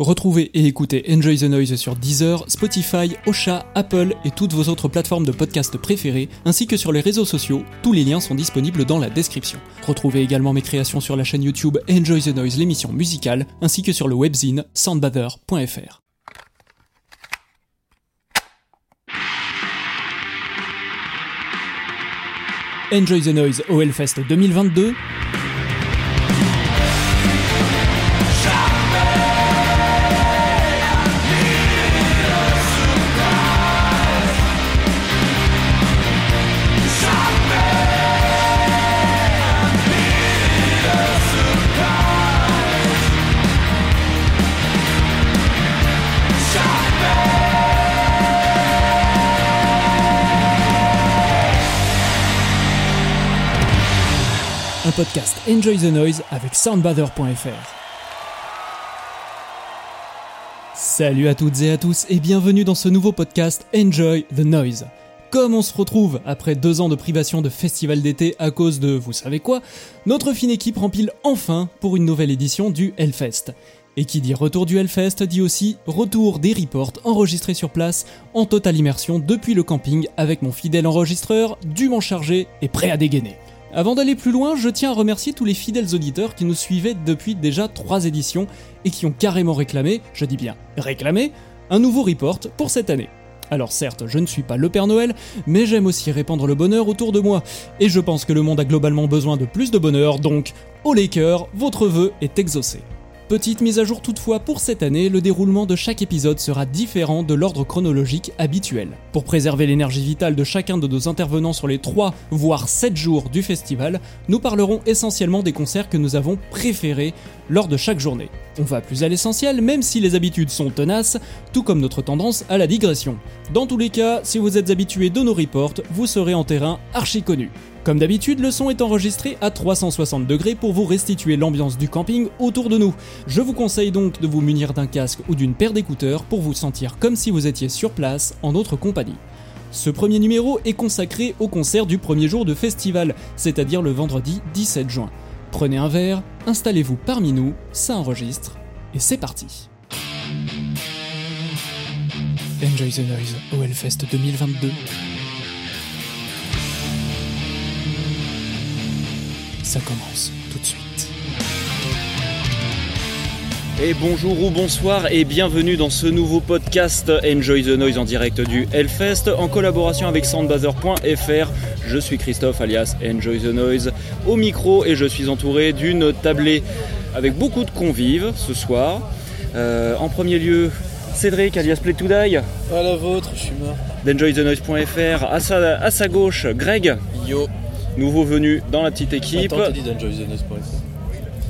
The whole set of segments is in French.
Retrouvez et écoutez Enjoy the Noise sur Deezer, Spotify, Ocha, Apple et toutes vos autres plateformes de podcast préférées, ainsi que sur les réseaux sociaux. Tous les liens sont disponibles dans la description. Retrouvez également mes créations sur la chaîne YouTube Enjoy the Noise, l'émission musicale, ainsi que sur le webzine soundbather.fr. Enjoy the Noise au Hellfest 2022. Podcast Enjoy the Noise avec soundbather.fr. Salut à toutes et à tous et bienvenue dans ce nouveau podcast Enjoy the Noise. Comme on se retrouve après deux ans de privation de festival d'été à cause de vous savez quoi, notre fine équipe rempile enfin pour une nouvelle édition du Hellfest. Et qui dit retour du Hellfest dit aussi retour des reports enregistrés sur place en totale immersion depuis le camping avec mon fidèle enregistreur dûment chargé et prêt à dégainer. Avant d'aller plus loin, je tiens à remercier tous les fidèles auditeurs qui nous suivaient depuis déjà trois éditions et qui ont carrément réclamé, je dis bien réclamé, un nouveau report pour cette année. Alors certes, je ne suis pas le Père Noël, mais j'aime aussi répandre le bonheur autour de moi, et je pense que le monde a globalement besoin de plus de bonheur, donc, au Laker, votre vœu est exaucé. Petite mise à jour toutefois pour cette année, le déroulement de chaque épisode sera différent de l'ordre chronologique habituel. Pour préserver l'énergie vitale de chacun de nos intervenants sur les 3 voire 7 jours du festival, nous parlerons essentiellement des concerts que nous avons préférés lors de chaque journée. On va plus à l'essentiel même si les habitudes sont tenaces, tout comme notre tendance à la digression. Dans tous les cas, si vous êtes habitué de nos reports, vous serez en terrain archi connu. Comme d'habitude, le son est enregistré à 360 degrés pour vous restituer l'ambiance du camping autour de nous. Je vous conseille donc de vous munir d'un casque ou d'une paire d'écouteurs pour vous sentir comme si vous étiez sur place en notre compagnie. Ce premier numéro est consacré au concert du premier jour de festival, c'est-à-dire le vendredi 17 juin. Prenez un verre, installez-vous parmi nous, ça enregistre, et c'est parti. Enjoy the Noise au Hellfest 2022. Ça commence tout de suite. Et bonjour ou bonsoir et bienvenue dans ce nouveau podcast Enjoy the Noise en direct du Hellfest en collaboration avec soundbather.fr. Je suis Christophe alias Enjoy the Noise au micro et je suis entouré d'une tablée avec beaucoup de convives ce soir. Euh, en premier lieu, Cédric alias Play to Die. À la vôtre, je suis mort. d'enjoythenoise.fr. À sa, à sa gauche, Greg. Yo. Nouveau venu dans la petite équipe Attends, t'as dit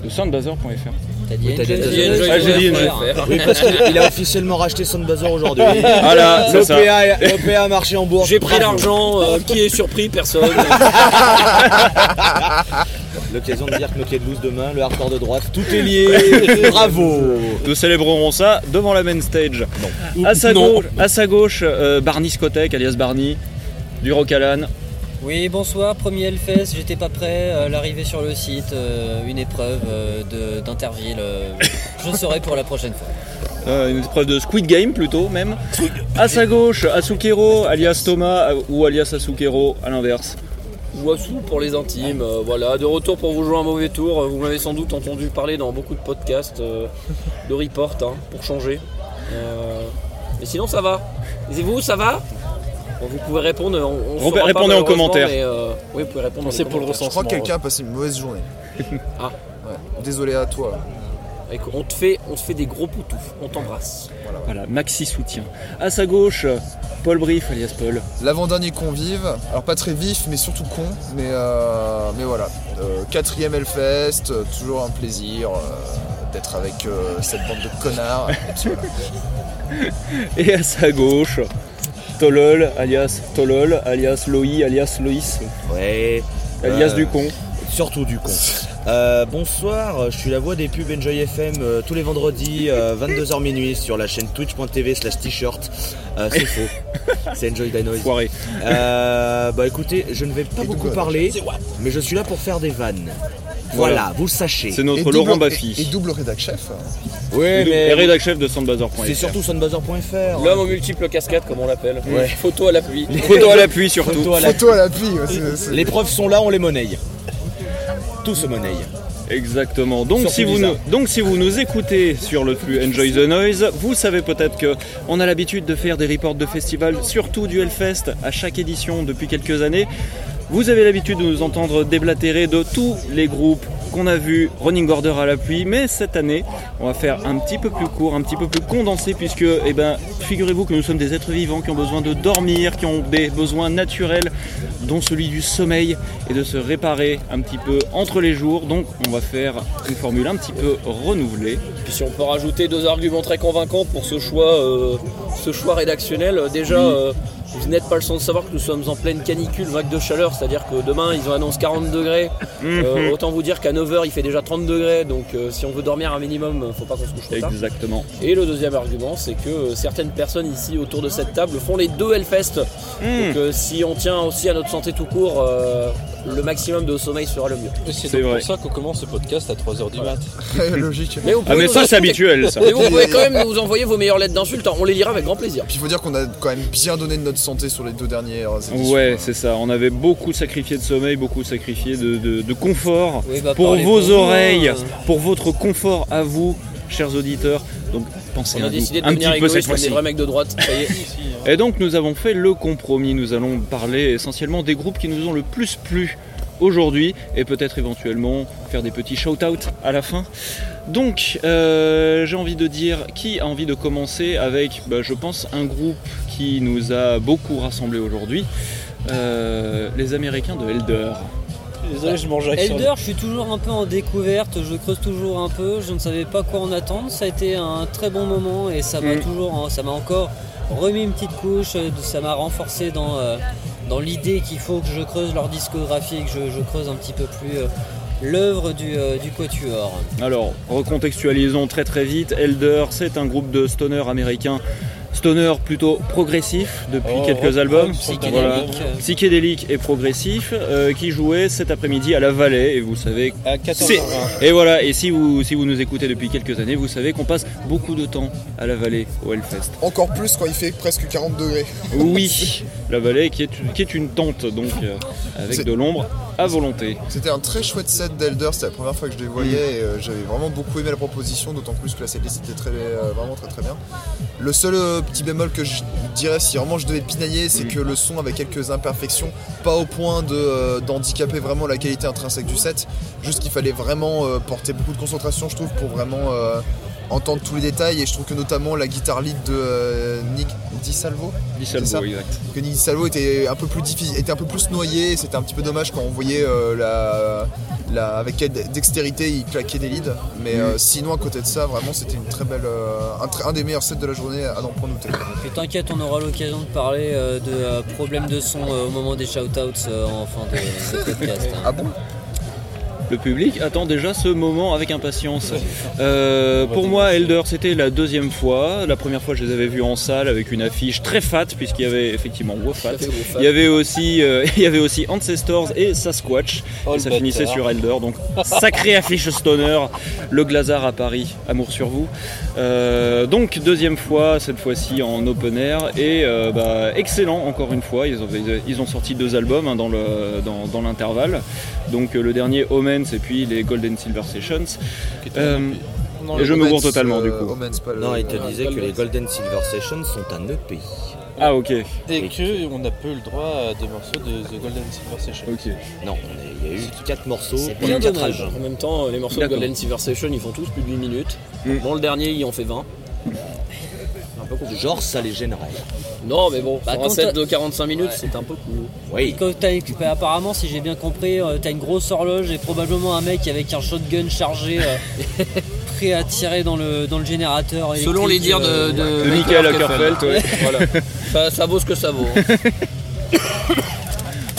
de soundbather.fr. T'as dit. Oui, parce qu'il a officiellement racheté Soundbazer aujourd'hui. Voilà, c'est ça. L'OPA a marché en bourse. J'ai pris l'argent, euh, qui est surpris Personne. L'occasion de dire que de loose demain, le hardcore de droite, tout est lié. Bravo. Nous célébrerons ça devant la main stage. À sa Non. gauche, à sa gauche euh, Barney Scottek alias Barney du Rocalan. Oui, bonsoir, premier Hellfest, j'étais pas prêt, euh, l'arrivée sur le site, euh, une épreuve euh, de- d'Interville, euh, je serai pour la prochaine fois. Euh, une épreuve de Squid Game plutôt même. À sa gauche, Asukero alias Thomas ou alias Asukero à l'inverse. Wassou pour les intimes, euh, voilà, de retour pour vous jouer un mauvais tour. Vous m'avez sans doute entendu parler dans beaucoup de podcasts euh, de report hein, pour changer. Euh, mais sinon ça va. Et vous, ça va? Bon, Vous pouvez répondre. On, on Répondez en commentaire. mais, euh, oui, vous pouvez répondre. C'est pour le commentaires. Je crois que quelqu'un a passé une mauvaise journée. Ah. Ouais. Désolé à toi. Écoute, On te fait, on te fait des gros poutous. On t'embrasse. Voilà, maxi soutien. À sa gauche, Paul Brief alias Paul. L'avant-dernier convive, alors pas très vif mais surtout con, mais, euh, mais voilà. Euh, quatrième Hellfest, euh, toujours un plaisir euh, d'être avec euh, cette bande de connards. Et puis voilà. Et à sa gauche, Tolol alias Tolol alias Loï alias Loïs Ouais. alias Euh, du con. Surtout du con. Euh, bonsoir, je suis la voix des pubs Enjoy FM euh, tous les vendredis, euh, 22h minuit sur la chaîne twitch.tv slash t-shirt. Euh, c'est faux. C'est Enjoy the Noise. Foiré. Euh, bah écoutez, je ne vais pas Et beaucoup parler, mais je suis là pour faire des vannes. Voilà, vous le sachez. C'est notre Et Laurent double- Baffy. Et, et double rédac chef. Oui, Et mais rédac chef de Soundbazer.fr. c'est surtout sunbuzzer.fr. L'homme aux multiples cascades, comme on l'appelle. Ouais. Photo à l'appui. Photo à l'appui surtout. Photo à l'appui. Les preuves sont là, on les monnaie. Tout se monnaie. Exactement. Donc Surtout si, vous Lisa. nous, donc si vous nous écoutez sur le flux Enjoy the Noise, vous savez peut-être que on a l'habitude de faire des reports de festivals, surtout du Hellfest, à chaque édition depuis quelques années. Vous avez l'habitude de nous entendre déblatérer de tous les groupes qu'on a vus, Running Order à l'appui, mais cette année, on va faire un petit peu plus court, un petit peu plus condensé, puisque, eh ben, figurez-vous que nous sommes des êtres vivants qui ont besoin de dormir, qui ont des besoins naturels, dont celui du sommeil, et de se réparer un petit peu entre les jours. Donc, on va faire une formule un petit peu renouvelée. Puis si on peut rajouter deux arguments très convaincants pour ce choix, euh, ce choix rédactionnel, euh, déjà, euh, vous n'êtes pas le sans de savoir que nous sommes en pleine canicule, vague de chaleur, c'est-à-dire que demain ils ont annoncé 40 degrés. Euh, autant vous dire qu'à 9h il fait déjà 30 degrés, donc euh, si on veut dormir un minimum, euh, faut pas qu'on se couche trop tard. Exactement. Et le deuxième argument, c'est que certaines personnes ici autour de cette table font les deux Hellfest. Donc euh, si on tient aussi à notre santé tout court, le maximum de sommeil sera le mieux. C'est pour ça qu'on commence ce podcast à 3h du mat. Logique. Mais vous Ah, mais ça, c'est habituel, ça. Mais vous pouvez quand même nous envoyer vos meilleures lettres d'insultes, hein. on les lira avec grand plaisir. Puis il faut dire qu'on a quand même bien donné de notre santé sur les deux dernières éditions. Ouais, c'est ça. On avait beaucoup sacrifié de sommeil, beaucoup sacrifié de, de- de confort Oui, bah, pour vos oreilles, hein. pour votre confort à vous, chers auditeurs. Pensez On à a nous décidé de un devenir petit peu cette des vrais mecs de droite. Ça y est. Et donc nous avons fait le compromis. Nous allons parler essentiellement des groupes qui nous ont le plus plu aujourd'hui et peut-être éventuellement faire des petits shout-out à la fin. Donc euh, j'ai envie de dire qui a envie de commencer avec, bah, je pense, un groupe qui nous a beaucoup rassemblés aujourd'hui. Euh, les Américains de Elder. Désolé, je mange avec Elder, je suis toujours un peu en découverte, je creuse toujours un peu, je ne savais pas quoi en attendre. Ça a été un très bon moment et ça m'a Mm. toujours, ça m'a encore remis une petite couche, euh, ça m'a renforcé dans, euh, dans l'idée qu'il faut que je creuse leur discographie et que je, je creuse un petit peu plus euh, l'œuvre du, euh, du Quatuor. Alors, recontextualisons très très vite. Elder, c'est un groupe de stoner américain. Stoner plutôt progressif depuis Oh, quelques rock, albums. rock, psychédélique. Voilà. Psychédélique et progressif, euh, qui jouait cet après-midi à la Vallée. Et vous savez. À c'est- 14h20. Et voilà, et si vous, si vous nous écoutez depuis quelques années, vous savez qu'on passe beaucoup de temps à la Vallée au Hellfest. Encore plus quand il fait presque 40 degrés. Oui, la Vallée qui est, qui est une tente, donc euh, avec de l'ombre à volonté. C'était un très chouette set d'Elder, c'était la première fois que je les voyais et euh, j'avais vraiment beaucoup aimé la proposition, d'autant plus que la setlist était très, vraiment très très bien. Le seul euh, petit bémol que je dirais si vraiment je devais pinailler, c'est que le son avait quelques imperfections, pas au point de, euh, d'handicaper vraiment la qualité intrinsèque du set, juste qu'il fallait vraiment euh, porter beaucoup de concentration je trouve pour vraiment euh, entendre tous les détails et je trouve que notamment la guitare lead de euh, Nick Di Salvo Di. Salvo, exact. que Nick Salvo était un peu plus difficile, était un peu plus noyé. C'était un petit peu dommage quand on voyait euh, la, la- avec quelle dextérité il claquait des leads. Mais euh, sinon à côté de ça, vraiment c'était une très belle, euh, un, des meilleurs sets de la journée à n'en point noter. Et t'inquiète, on aura l'occasion de parler euh, de euh, problèmes de son euh, au moment des shoutouts euh, en fin de, de podcast. hein. Ah bon? Le public attend déjà ce moment avec impatience. Euh, pour moi, Elder, c'était la deuxième fois. La première fois, je les avais vus en salle avec une affiche très fat, puisqu'il y avait effectivement Wofat. Il y avait aussi, euh, il y avait aussi Ancestors et Sasquatch. Oh, et ça finissait sur Elder. Donc, sacrée affiche stoner. Le Glazar à Paris, amour sur vous. Euh, donc, deuxième fois, cette fois-ci en open air. Et bah, excellent, encore une fois. Ils ont, ils ont sorti deux albums hein, dans le- dans- dans l'intervalle. donc, le dernier Omens et puis les Golden Silver Sessions. Euh, Et le je me gourre totalement, du euh, coup. Omens, pas le- Non, il te Ah, disait que Golden- les Golden Silver Sessions sont un EP. Ah, ok. Et que on n'a pas eu le droit à des morceaux de The Golden Silver Session. Ok. Non, il y a eu 4 morceaux bien 4 dommage. albums. En même temps, les morceaux de. Golden Silver Session, ils font tous plus de 8 minutes. Mm. Dans le dernier, il en fait 20. Peu. Genre, ça les gênerait. Non, mais bon, Bah, un set de 45 minutes, Ouais. c'est un peu cool. Oui. Quand t'as- bah, apparemment, si j'ai bien compris, euh, t'as une grosse horloge et probablement un mec avec un shotgun chargé euh, prêt à tirer dans le, dans le générateur. Selon les dires de, euh, de, De Michael Ackerfeld, ouais. Voilà. ça, ça vaut ce que ça vaut. hein.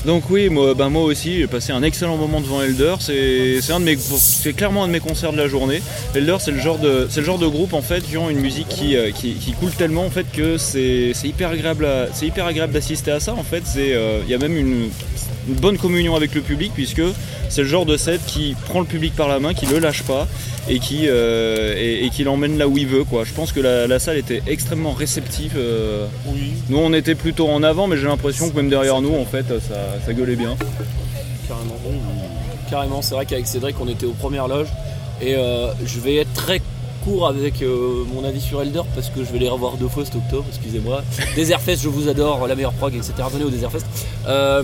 Donc oui, moi, ben moi aussi, j'ai passé un excellent moment devant Elder. C'est clairement un de mes concerts de la journée. Elder, c'est le genre de, groupe en fait qui ont une musique qui, euh, qui, coule tellement en fait que c'est hyper agréable, c'est hyper agréable d'assister à ça en fait. C'est, euh, il y a même une, une bonne communion avec le public puisque c'est le genre de set qui prend le public par la main, qui le lâche pas et qui, euh, et, et qui l'emmène là où il veut. Quoi. Je pense que la, la salle était extrêmement réceptive. euh. Oui. Nous on était plutôt en avant mais j'ai l'impression que même derrière nous en fait ça, ça gueulait bien. Carrément. Carrément, c'est vrai qu'avec Cédric, on était aux premières loges. Et euh, je vais être très court avec euh, mon avis sur Elder parce que je vais les revoir deux fois cet octobre, excusez-moi. Desertfest, je vous adore, la meilleure prog, etc. Venez au Desertfest. Euh,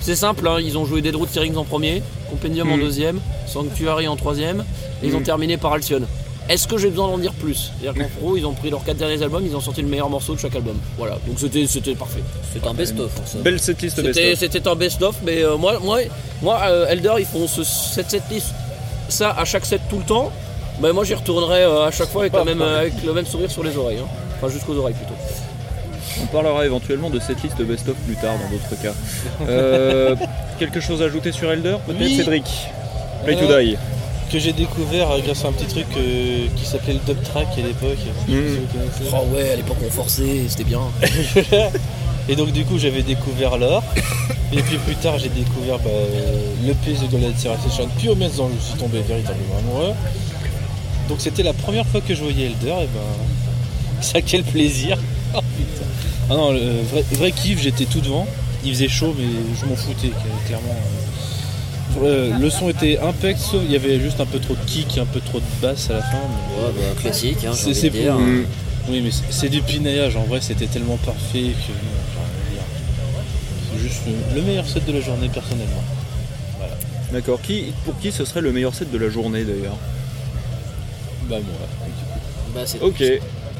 c'est simple, hein, ils ont joué Dead Root Tearings en premier, Compendium en Mhm. deuxième, Sanctuary en troisième, et ils ont Mhm. terminé par Alcyon. Est-ce que j'ai besoin d'en dire plus? C'est-à-dire qu'en pro, ils ont pris leurs quatre derniers albums, ils ont sorti le meilleur morceau de chaque album. Voilà, donc c'était c'était parfait. C'est un best-of. hein. Belle setlist C'était best-of. c'était un best-of, mais euh, moi, moi, moi Elder, ils font ce, cette setlist, ça à chaque set tout le temps. Bah, moi, j'y retournerai euh, à chaque fois avec, la même, euh, avec le même sourire sur les oreilles. hein. Enfin, jusqu'aux oreilles plutôt. On parlera éventuellement de cette liste best-of plus tard dans d'autres cas. Euh, quelque chose à ajouter sur Elder Peut-être Oui. Cédric? Play to Euh, Die. Que j'ai découvert grâce à un petit truc euh, qui s'appelait le dub track à l'époque. Mhm. si. Oh ouais, à l'époque, on forçait, c'était bien. Et donc du coup j'avais découvert l'or. Et puis plus tard j'ai découvert bah, l'EP The Golden Civilization. Puis au même temps je suis tombé véritablement amoureux. Donc c'était la première fois que je voyais Elder et ben ça quel plaisir. Oh, putain. Ah non, le vrai, vrai kiff, j'étais tout devant. Il faisait chaud mais je m'en foutais clairement. Euh, Le son était impec, sauf il y avait juste un peu trop de kick, un peu trop de basse à la fin. mais- Ouais, bah, classique, hein, C'est- pour- Mm. Oui, mais c'est- c'est du pinaillage. En vrai, c'était tellement parfait que c'est juste le- le meilleur set de la journée personnellement. D'accord. Qui, pour qui ce serait le meilleur set de la journée d'ailleurs? Bah moi. Bah, c'est Ok.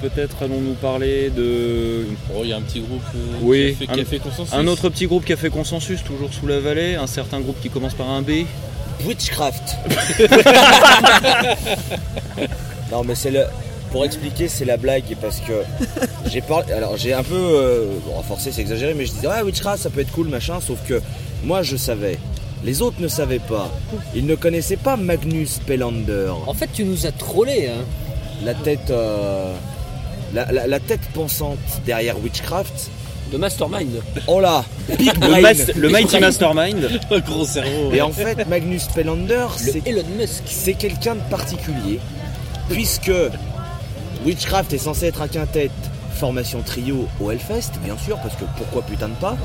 Peut-être allons-nous parler de Oh, il y a un petit groupe euh, Oui, qui, a fait, un- qui a fait consensus. un autre petit groupe qui a fait consensus, toujours sous la vallée, un certain groupe qui commence par un B. Witchcraft. non mais c'est le. Pour expliquer, c'est la blague parce que j'ai parlé. Alors j'ai un peu. Euh, bon, forcé, c'est exagéré, mais je disais ouais Witchcraft ça peut être cool machin. Sauf que moi je savais. Les autres ne savaient pas. Ils ne connaissaient pas Magnus Pelander. En fait, tu nous as trollé. Hein. La tête. euh, la, la- la tête pensante derrière Witchcraft. De Mastermind. Oh là Big Le, Brain. mas- le Mighty Mastermind. Un gros cerveau. Et en fait, Magnus Pelander, c'est Elon Musk. c'est quelqu'un de particulier, puisque Witchcraft est censé être un quintet, formation trio au Hellfest, bien sûr, parce que pourquoi putain de pas.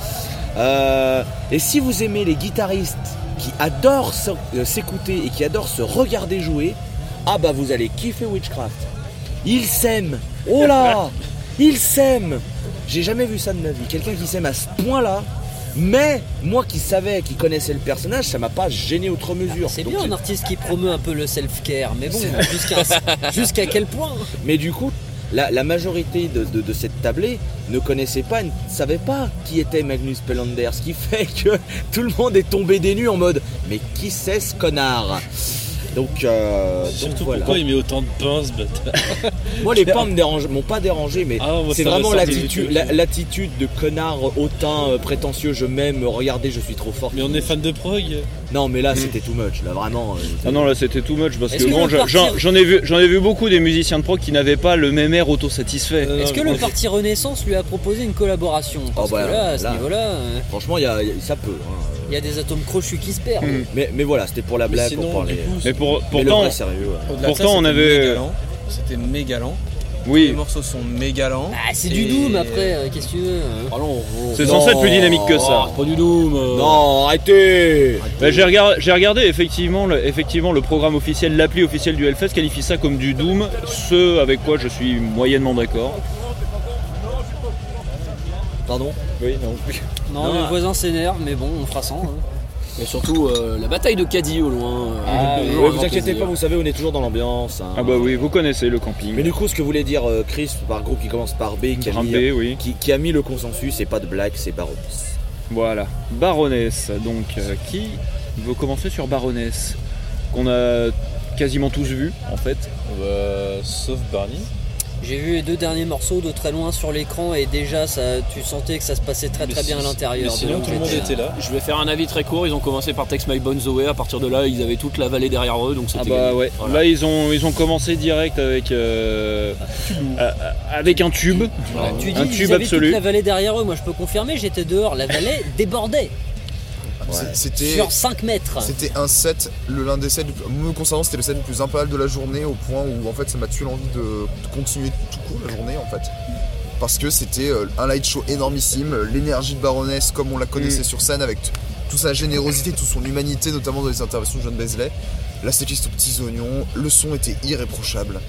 Euh, et si vous aimez les guitaristes qui adorent euh, s'écouter et qui adorent se regarder jouer, ah bah vous allez kiffer Witchcraft. Ils s'aiment, oh là, ils s'aiment. J'ai jamais vu ça de ma vie, quelqu'un qui s'aime à ce point-là. Mais moi qui savais, qui connaissais le personnage, ça m'a pas gêné outre mesure. C'est Donc, bien un artiste qui promeut un peu le self-care, mais bon, jusqu'à jusqu'à quel point? Mais du coup, la, majorité de cette tablée ne connaissait pas, ne savait pas qui était Magnus Pelander, ce qui fait que tout le monde est tombé des nues en mode Mais qui c'est ce connard? Donc, euh, donc Surtout voilà. pourquoi il met autant de pinces, bâtard. Moi, les me dérangent, m'ont pas dérangé, mais Ah, c'est vraiment l'attitude, la- de connard hautain, euh, prétentieux, je m'aime, regardez, je suis trop fort. Mais on est fan de prog. Non, mais là, c'était too much, là, vraiment. euh, Ah non là c'était too much parce Est-ce que que bon le j'en- ai vu j'en ai vu beaucoup des musiciens de prog qui n'avaient pas le même air autosatisfait. Euh, Est-ce que le parti Renaissance lui a proposé une collaboration? Parce bah, que là, à ce là. niveau-là, euh, Franchement, il y a- il y a- ça peut. hein. Il y a des atomes crochus qui se perdent. Mm. Mais, mais voilà, c'était pour la mais blague, sinon, pour parler. coup, Mais pour, Mais pourtant vrai sérieux, ouais. Au-delà de Pourtant, ça, on c'était avait- méga lent. C'était méga lent. Les oui morceaux sont méga lents. Ah, c'est du doom après, euh, qu'est-ce que tu veux hein Allons, c'est censé être plus dynamique que ça. Pas du Doom. euh. Non, arrêtez Bah, j'ai regardé, j'ai regardé effectivement, le, effectivement le programme officiel, l'appli officielle du Hellfest qualifie ça comme du Doom, ce avec quoi je suis moyennement d'accord. Pardon? Oui, non. Non, Non, le ah. voisin s'énerve, mais bon, on fera sans. hein. Et surtout, euh, la bataille de Caddy au loin. euh, Ah, vous inquiétez plaisir. pas, vous savez, on est toujours dans l'ambiance. hein. Ah bah oui, vous connaissez le camping. Mais du coup, ce que voulait dire euh, Chris par groupe qui commence par B, qui a, mis, oui. qui, qui a mis le consensus, c'est pas de blague, c'est Baroness. Voilà. Baroness, donc euh, qui veut commencer sur Baroness Qu'on a quasiment tous vu en fait. bah, sauf Barney. J'ai vu les deux derniers morceaux de très loin sur l'écran et déjà ça, tu sentais que ça se passait très très Mais bien à l'intérieur. mais Sinon, Donc, tout le monde j'étais- était là. Je vais faire un avis très court. Ils ont commencé par Text My Bones Away. À partir de là, ils avaient toute la vallée derrière eux. Donc c'était Ah bah ouais. Voilà. Là ils ont ils ont commencé direct avec euh, euh, avec un tube. Tu dis un tube absolu. toute la vallée derrière eux, moi je peux confirmer, j'étais dehors, la vallée débordait. C'était. Sur 5 mètres. C'était un set, le l'un des sets, me concernant, c'était le set le plus impérial de la journée au point où en fait ça m'a tué l'envie de, de continuer tout court la journée en fait. Parce que c'était euh, un light show énormissime, l'énergie de Baroness comme on la connaissait Mm. sur scène avec toute sa générosité, toute son humanité, notamment dans les interventions de John Beasley. La setlist aux petits oignons, le son était irréprochable.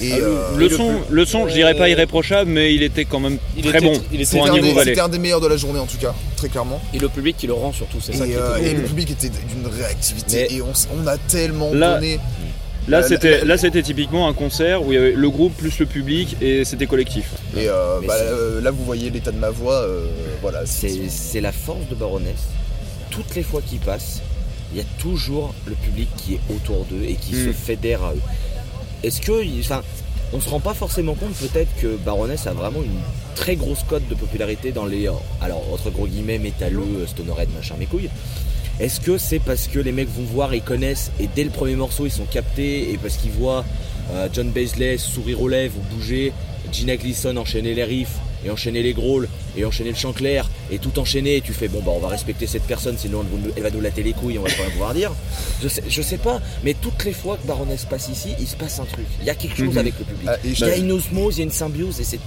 Et Ah, euh, le, son, le son, je dirais pas irréprochable, mais il était quand même Il très était- bon il était pour un niveau des- c'était un des meilleurs de la journée en tout cas, très clairement. Et le public qui le rend surtout, c'est ça qui est euh, et le public était d'une réactivité Mais- et on, a tellement Là- donné. Là, c'était la- là, c'était typiquement un concert où il y avait le groupe plus le public et c'était collectif. Et euh, bah, euh, là, vous voyez l'état de ma voix. euh, voilà, C'est c'est la force de Baroness. Toutes les fois qu'ils passent, il y a toujours le public qui est autour d'eux et qui se fédère à eux. Est-ce que, enfin, on se rend pas forcément compte peut-être que Baroness a vraiment une très grosse cote de popularité dans les, euh, alors entre gros guillemets, métalleux, euh, stonerhead, machin, mes couilles. Est-ce que c'est parce que les mecs vont voir, ils connaissent et dès le premier morceau ils sont captés et parce qu'ils voient euh, John Baisley sourire aux lèvres ou bouger, Gina Gleason enchaîner les riffs et enchaîner les growls et enchaîner le chant clair et tout enchaîner et tu fais bon bah on va respecter cette personne sinon elle, va nous- latter les couilles on va pas rien pouvoir dire je sais, je sais pas mais toutes les fois que Baroness passe ici il se passe un truc il y a quelque chose Mhm. avec le public Ah, il y a une osmose il y a une symbiose et c'est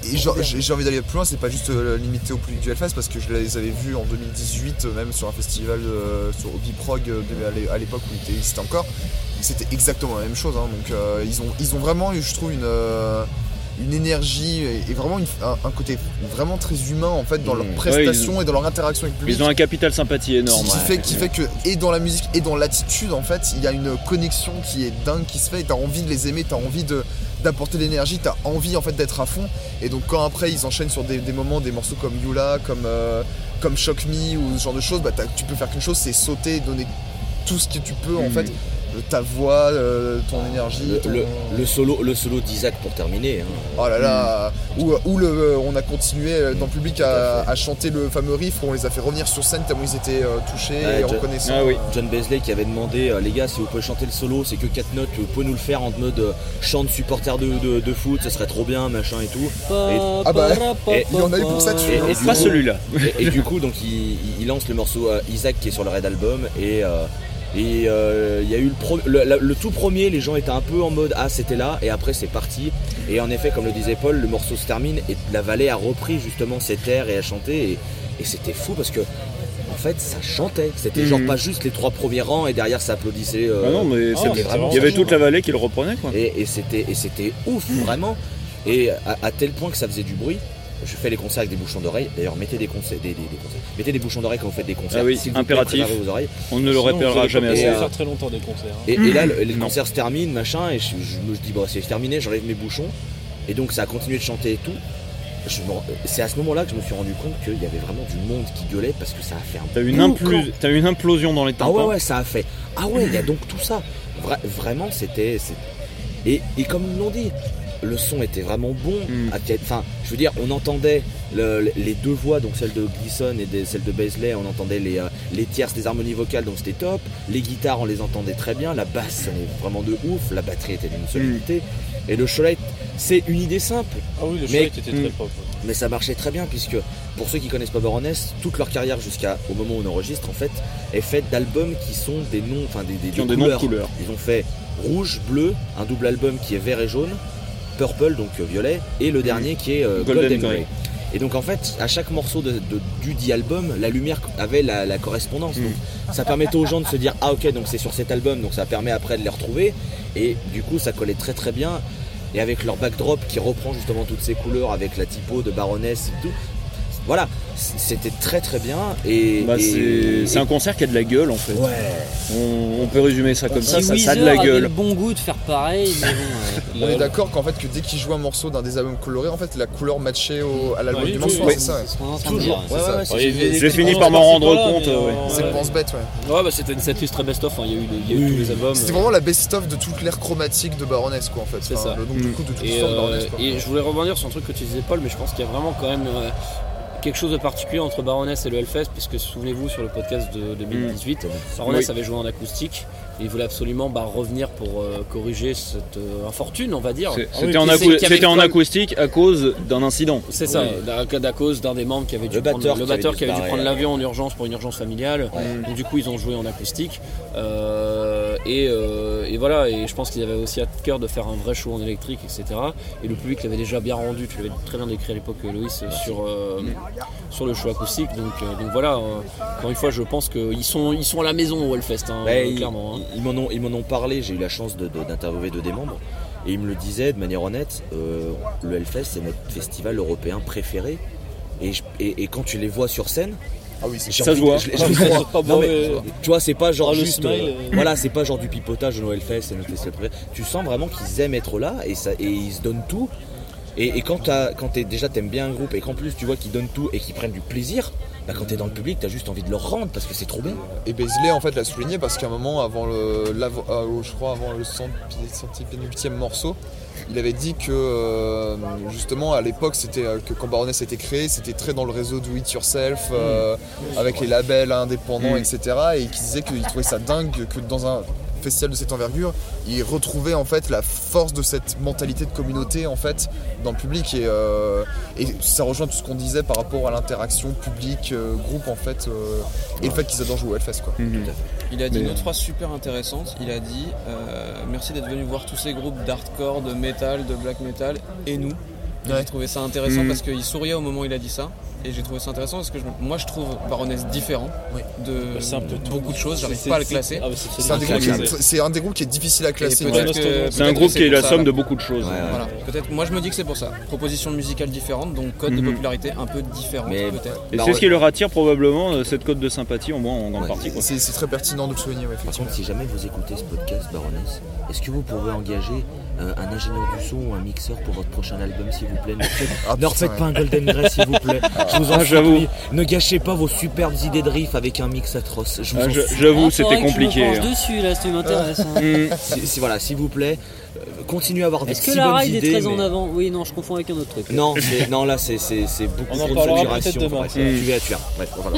j'ai envie d'aller plus loin, c'est pas juste euh, limité au public du Hellfest parce que je les avais vus en 2018, euh, même sur un festival euh, sur Biprog euh, à l'é- à l'époque où il existait encore. C'était exactement la même chose. hein. Donc euh, ils, ont, ils ont vraiment eu, je trouve, une, une énergie et, et vraiment une- un, un côté vraiment très humain en fait dans Mhm. leurs prestations et dans leur interaction avec le public. Ils ont un capital sympathie énorme. qui, ouais. fait, qui fait que, et dans la musique et dans l'attitude, en fait, il y a une connexion qui est dingue qui se fait. et T'as envie de les aimer, t'as envie de d'apporter de l'énergie, t'as envie en fait d'être à fond. Et donc quand après ils enchaînent sur des, des moments, des morceaux comme Yula, comme euh, comme Shock Me ou ce genre de choses, bah tu peux faire qu'une chose, c'est sauter, donner tout ce que tu peux en Mhm. fait, ta voix, euh, ton énergie. le, ton- le- le solo le solo d'Isaac pour terminer hein. Oh là là Ou, ou le, on a continué euh, dans le public à, Tout à à chanter le fameux riff où on les a fait revenir sur scène tellement ils étaient euh, touchés Ouais, et je- reconnaissants. Ah oui. John Beasley qui avait demandé euh, les gars si vous pouvez chanter le solo c'est que 4 notes vous pouvez nous le faire en mode euh, chant de supporter de, de, de foot ce serait trop bien machin et tout Ah bah, et- il y en a eu pour ça, tu Et- vois. et du Pas coup- celui-là. et, et du coup donc il, il lance le morceau euh, Isaac qui est sur le Red Album et et euh, il y a eu le, pro- le, la- le tout premier les gens étaient un peu en mode ah c'était là et après c'est parti et en effet comme le disait Paul le morceau se termine et la vallée a repris justement cet air et a chanté et, et c'était fou parce que en fait ça chantait c'était genre Mhm. pas juste les trois premiers rangs et derrière ça applaudissait euh, Ah non, mais c'était- c'était vraiment il y avait toute la vallée qui le reprenait quoi. et, et c'était et c'était ouf vraiment et à, à tel point que ça faisait du bruit je fais les concerts avec des bouchons d'oreilles d'ailleurs mettez des concerts des, des- des concerts. mettez des bouchons d'oreilles quand vous faites des concerts Ah oui, plaît, impératif. préparez vos oreilles On ne le répétera jamais assez. Euh, faire très longtemps des concerts. hein. et, et là le, le Non. concert se termine machin et je, je me dis bon c'est terminé j'enlève mes bouchons et donc ça a continué de chanter et tout Je c'est à ce moment là que je me suis rendu compte qu'il y avait vraiment du monde qui gueulait parce que ça a fait un T'as eu une, boucan. implu- t'as eu une implosion dans les Ah tympans. ouais, ouais, ça a fait. Ah ouais, il y a donc tout ça. Vra- vraiment, c'était. Et, et comme ils l'ont dit, le son était vraiment bon. Mm. Enfin, je veux dire, on entendait le- le- les deux voix, donc celle de Gleason et des- celle de Beasley, on entendait les, euh, les tierces des harmonies vocales, donc c'était top. Les guitares, on les entendait très bien. La basse, sonnait vraiment de ouf. La batterie était d'une solidité. Et le Cholet, c'est une idée simple. Ah oui, le Mais- était très Mm. propre. Mais ça marchait très bien puisque pour ceux qui connaissent pas Baroness, toute leur carrière jusqu'à au moment où on enregistre en fait est faite d'albums qui sont des noms, enfin des, des, des noms de couleurs. Ils ont fait rouge, bleu, un double album qui est vert et jaune, purple donc euh, violet et le dernier qui est euh, Golden golden, Grey. grey. Et donc en fait à chaque morceau de, de- du dit album, la lumière avait la, la correspondance. Mm. Donc ça permettait aux gens de se dire ah ok donc c'est sur cet album donc ça permet après de les retrouver et du coup ça collait très très bien et avec leur backdrop qui reprend justement toutes ces couleurs avec la typo de Baroness et tout. Voilà, c'était très très bien et, Bah, et- c'est un concert qui a de la gueule en fait. ouais. On, on peut résumer ça comme ça, si ça, ça a de la avait le gueule. bon goût de faire pareil, mais bon, euh, On est d'accord qu'en fait que dès qu'ils jouent un morceau d'un des albums colorés, en fait la couleur matchait au- à l'album Oui, du morceau, oui. c'est ça. Toujours. J'ai fini par m'en rendre compte, euh, C'est pense bête, ouais. Ouais, bah c'était une setlist très best-of. hein. Il y a eu, tous les albums. C'était euh, vraiment la best-of de toute l'ère chromatique de Baroness, quoi, en fait. C'est ça. le- donc, du coup, de toute Et, l'histoire de euh, et je voulais rebondir sur un truc que tu disais Paul, mais je pense qu'il y a vraiment quand même quelque chose de particulier entre Baroness et le Hellfest, puisque souvenez-vous sur le podcast de 2018, Baroness Oui. avait joué en acoustique et il voulait absolument bah, revenir pour euh, corriger cette euh, infortune, on va dire. Ah C'était oui, en, acoustique à cause d'un incident. C'est ça, Oui. d'à cause d'un des membres qui avait dû Le prendre, batteur le qui avait batteur dû qui avait se dû barrer, prendre l'avion en urgence pour une urgence familiale. Donc du coup ils ont joué en acoustique. Euh, et, et voilà, et je pense qu'ils avaient aussi à cœur de faire un vrai show en électrique, etc. Et le public l'avait déjà bien rendu, tu l'avais très bien décrit à l'époque Loïs sur, sur le show acoustique. Donc, euh, donc voilà, euh, encore une fois je pense qu'ils sont, ils sont à la maison au Hellfest, hein, Bah, euh, ils- clairement. hein. ils- m'en ont, ils m'en ont parlé, j'ai eu la chance de- de- d'interviewer deux des membres. Et ils me le disaient de manière honnête, euh, le Hellfest c'est notre festival européen préféré. Et, je- et- et quand tu les vois sur scène, Ah oui, c'est j'ai Ça envie se voit. je Non, mais, tu vois, c'est pas genre Oh, le juste. smile, euh, euh. voilà, c'est pas genre du pipotage de Noël Fest, c'est notre festival préféré. Tu sens vraiment qu'ils aiment être là et, ça, et ils se donnent tout. Et, et quand, t'as- quand t'es, déjà t'aimes bien un groupe et qu'en plus tu vois qu'ils donnent tout et qu'ils prennent du plaisir, bah, quand t'es dans le public, t'as juste envie de leur rendre parce que c'est trop bien. Et Bezley en fait l'a souligné parce qu'à un moment avant le euh, je crois avant le cent- centipénultième morceau, il avait dit que euh, justement à l'époque c'était euh, que quand Baroness a été créé, c'était très dans le réseau do it yourself euh, avec les labels indépendants Mm. etc. et qu'il disait qu'il trouvait ça dingue que dans un festival de cette envergure, il retrouvait en fait la force de cette mentalité de communauté en fait dans le public et, euh, et ça rejoint tout ce qu'on disait par rapport à l'interaction public euh, groupe en fait euh, et le fait qu'ils adorent jouer au Hellfest quoi. Mhm. Il a dit Mais- une autre phrase super intéressante. Il a dit euh, Merci d'être venu voir tous ces groupes d'hardcore, de metal, de black metal et nous. Ouais. J'ai trouvé ça intéressant Mhm. parce qu'il souriait au moment où il a dit ça. Et j'ai trouvé ça intéressant parce que je- moi je trouve Baroness différent de, Bah, de beaucoup de choses. J'arrive pas à le classer. ah, bah, c'est un, des groupes qui est- c'est un des groupes qui est difficile à classer. C'est un groupe qui est la ça, somme là. de beaucoup de choses. Ouais, ouais. Voilà, peut-être. Moi je me dis que c'est pour ça. Proposition musicale différente, donc code Mhm. de popularité un peu différent Mais- peut-être. Et c'est ouais. ce qui leur attire probablement euh, cette cote de sympathie, au moins en grande Ouais. partie. C'est très pertinent de le souligner, ouais, Par contre, si jamais vous écoutez ce podcast, Baroness, est-ce que vous pourrez engager euh, un ingénieur du son ou un mixeur pour votre prochain album, s'il vous plaît Ne refaites, Ah, ne refaites pas un Golden Grey, s'il vous plaît. Je vous en Ah, supplie. Ne gâchez pas vos superbes idées de riff avec un mix atroce. Je vous Ah, en je-. J'avoue, Ah, c'était que je me compliqué. hein. dessus là, si tu m'intéresses. hein. Mhm. Si- si- voilà, s'il vous plaît, euh, continuez à avoir des Est-ce si que la bonnes ride est idées. très en mais- avant? Oui, non, je confonds avec un autre truc. Non, non, là c'est c'est- c'est beaucoup On en trop de saturation. peut-être demain. Bref, Mm. Tu vas, tu vas. Bref, voilà.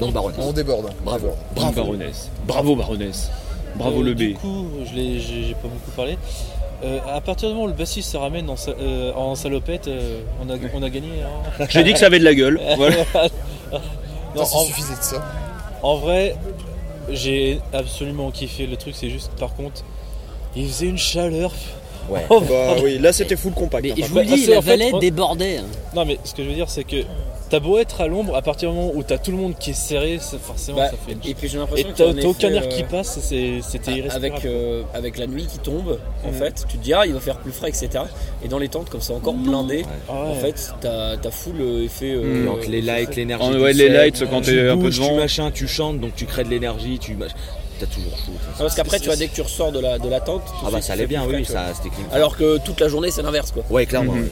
Donc Baroness. On déborde. Bravo. Bravo, Bravo. Baroness. Bravo, Baroness. Bravo Euh, le Du B. coup, je l'ai- j'ai j'ai pas beaucoup parlé. Euh, à partir du moment où le bassiste se ramène en, sa- euh, en salopette, euh, on, a, on a gagné. hein. J'ai dit que ça avait de la gueule. Voilà. Non, Non, en, s'il suffisait de ça. en vrai, j'ai absolument kiffé le truc. C'est juste, par contre, il faisait une chaleur. Ouais. Oh, Bah oui, là c'était full compact. Mais hein, je vous le dis, la fait, vallée débordait. hein. Non, mais ce que je veux dire, c'est que t'as beau être à l'ombre, à partir du moment où t'as tout le monde qui est serré, c'est- forcément Bah, ça fait. et puis j'ai l'impression t'as qu'il y a un t'as aucun air qui euh, passe, c'est- c'était irrespirable. avec, euh, avec la nuit qui tombe, en Mhm. fait, tu te dis ah il va faire plus frais, etc. Et dans les tentes comme c'est encore blindé, Ah ouais. en fait t'as t'as full euh, effet. euh. Et entre les lights, l'énergie. Ouais, les lights, quand tu t'es un peu devant. Tu machin, tu chantes, donc tu crées de l'énergie, tu T'as toujours chaud. Ah, parce qu'après tu vois dès que tu ressors de la, de la tente, tout de Ah bah ça allait bien, oui, ça c'était clean. Alors que toute la journée c'est l'inverse quoi. Ouais, clairement. Mhm. ouais.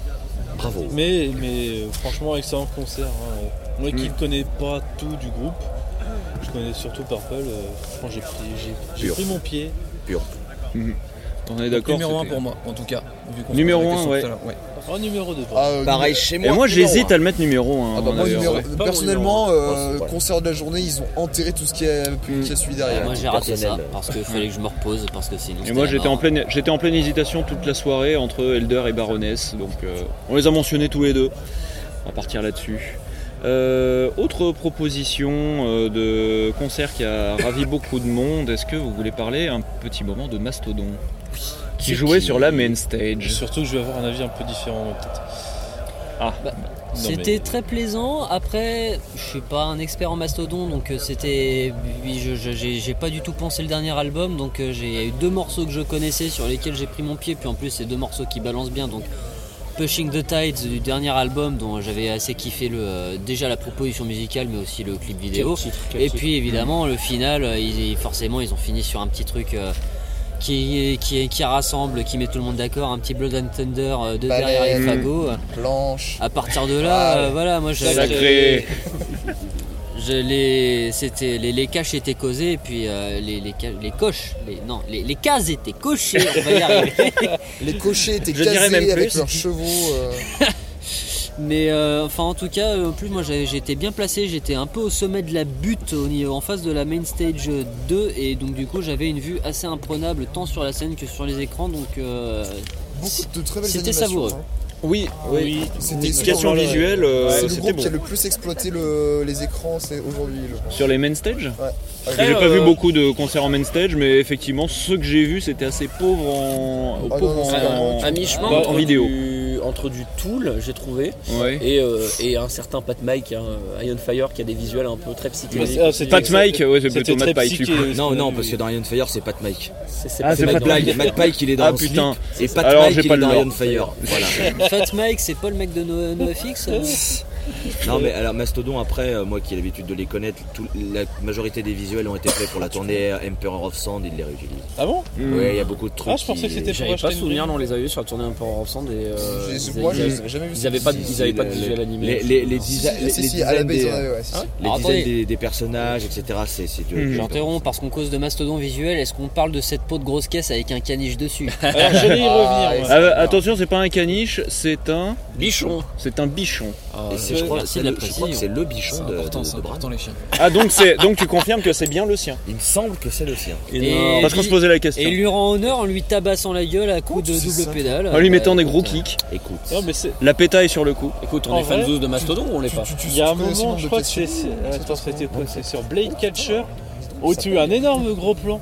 Bravo. Mais, mais euh, franchement, excellent concert. hein. Moi qui Mm. ne connais pas tout du groupe, je connais surtout Purple. euh, franchement, j'ai pris, Pur. pris mon pied. On est d'accord. Numéro 1 c'était- pour moi, en tout cas. vu Numéro pose la un, question ouais. En numéro 2. Ah, euh, Pareil chez moi. Et moi j'hésite à le mettre numéro 1. Ah bah moi, numéro- ouais. Personnellement, euh, Ouais, concert de la journée, ils ont enterré tout ce qui a, qui a suivi derrière. Moi j'ai raté ça parce qu'il fallait que je me repose parce que sinon. Et moi j'étais en pleine j'étais en pleine hésitation toute la soirée entre Elder et Baroness, donc euh, on les a mentionnés tous les deux. On va partir là-dessus. Euh, autre proposition euh, de concert qui a ravi beaucoup de monde. Est-ce que vous voulez parler un petit moment de Mastodon? Qui jouait qui sur la main stage Surtout que je vais avoir un avis un peu différent peut-être. Ah, Bah, C'était mais- très plaisant. Après, je suis pas un expert en mastodon, donc euh, c'était. J'ai pas du tout pensé le dernier album, donc euh, j'ai il y a eu deux morceaux que je connaissais sur lesquels j'ai pris mon pied, puis en plus c'est deux morceaux qui balancent bien, donc Pushing the Tides du dernier album dont j'avais assez kiffé le, euh, déjà la proposition musicale, mais aussi le clip vidéo. Quel titre, quel Et titre? puis évidemment le final, ils- forcément ils ont fini sur un petit truc euh, qui, qui, qui rassemble, qui met tout le monde d'accord, un petit Blood and Thunder euh, de derrière les fagots. Planche. À partir de là, Ah, euh, voilà, moi j'avais- sacré je les, c'était, les, les caches étaient causées et puis euh, les, les, les coches, les, non, les, les cases étaient cochées, on va y arriver. Les cochers étaient Je casés même avec leurs chevaux. euh, Mais euh, enfin en tout cas, euh, en plus moi j'ai- j'étais bien placé, j'étais un peu au sommet de la butte au niveau, en face de la main stage 2 et donc du coup j'avais une vue assez imprenable tant sur la scène que sur les écrans donc euh, Beaucoup de très belles C'était savoureux. hein. Oui, oui. C'était Question super. visuelle, euh, C'est le groupe bon. qui a le plus exploité le- les écrans c'est aujourd'hui. le- Sur les main stage Ouais. J'ai pas vu beaucoup de concerts en main stage, mais effectivement, ceux que j'ai vus, c'était assez pauvre en, Ah pauvre non, en- à mi-chemin en vidéo. Du, entre du Tool, j'ai trouvé, Ouais. et, euh, et un certain Pat Mike, hein, Iron Fire, qui a des visuels un peu très psychédéliques. Ah, Pat Mike, ouais, c'est plutôt Matt Pike. Non, non, parce que dans Iron Fire, c'est Pat Mike. C'est- Ah, Matt Pat Pike, Matt Pike, il est dans Ah, slip, putain. et Pat Alors, Mike, j'ai il pas est le dans. Iron Fire. Voilà. Fat Mike c'est pas le mec de No- NoFX Non mais alors Mastodon après euh, moi qui ai l'habitude de les connaître, tout- la majorité des visuels ont été faits pour la tournée Emperor of Sand, ils les réutilisent. Ah bon? Mm. Ouais, il y a beaucoup de trucs. Ah, je pensais que qui- c'était pour J'avais pas souvenir, on les avait eu sur la tournée peu en Sand et euh, Moi ils- j'ai jamais vu ils ça. avaient pas, Si, ils si, avaient pas de visuel animé. Les, dizaines, des, personnages, etc. C'est c'est du. Mm. J'interromps parce qu'on cause de mastodon visuel, est-ce qu'on parle de cette peau de grosse caisse avec un caniche dessus? Alors j'allais y Ah, revenir. Ah, attention, c'est pas un caniche, c'est un, Bichon c'est un bichon. Ah, Et c'est- je crois, Merci c'est de la le, je crois que c'est le bichon de, important, de- important les chiens. Ah donc c'est, donc tu confirmes que c'est bien le sien. Il me semble que c'est le sien. Et, Parce qu'on se posait la question. et lui rend honneur en lui tabassant la gueule à coups de double ça pédale. En lui mettant Bah, des gros écoute, kicks. Écoute. Non mais c'est. La péta est sur le coup. Écoute, on En est fan de Mastodon ou on l'est pas Il y a un moment, je de crois que c'est. sur Blade Catcher où tu as eu un énorme gros plan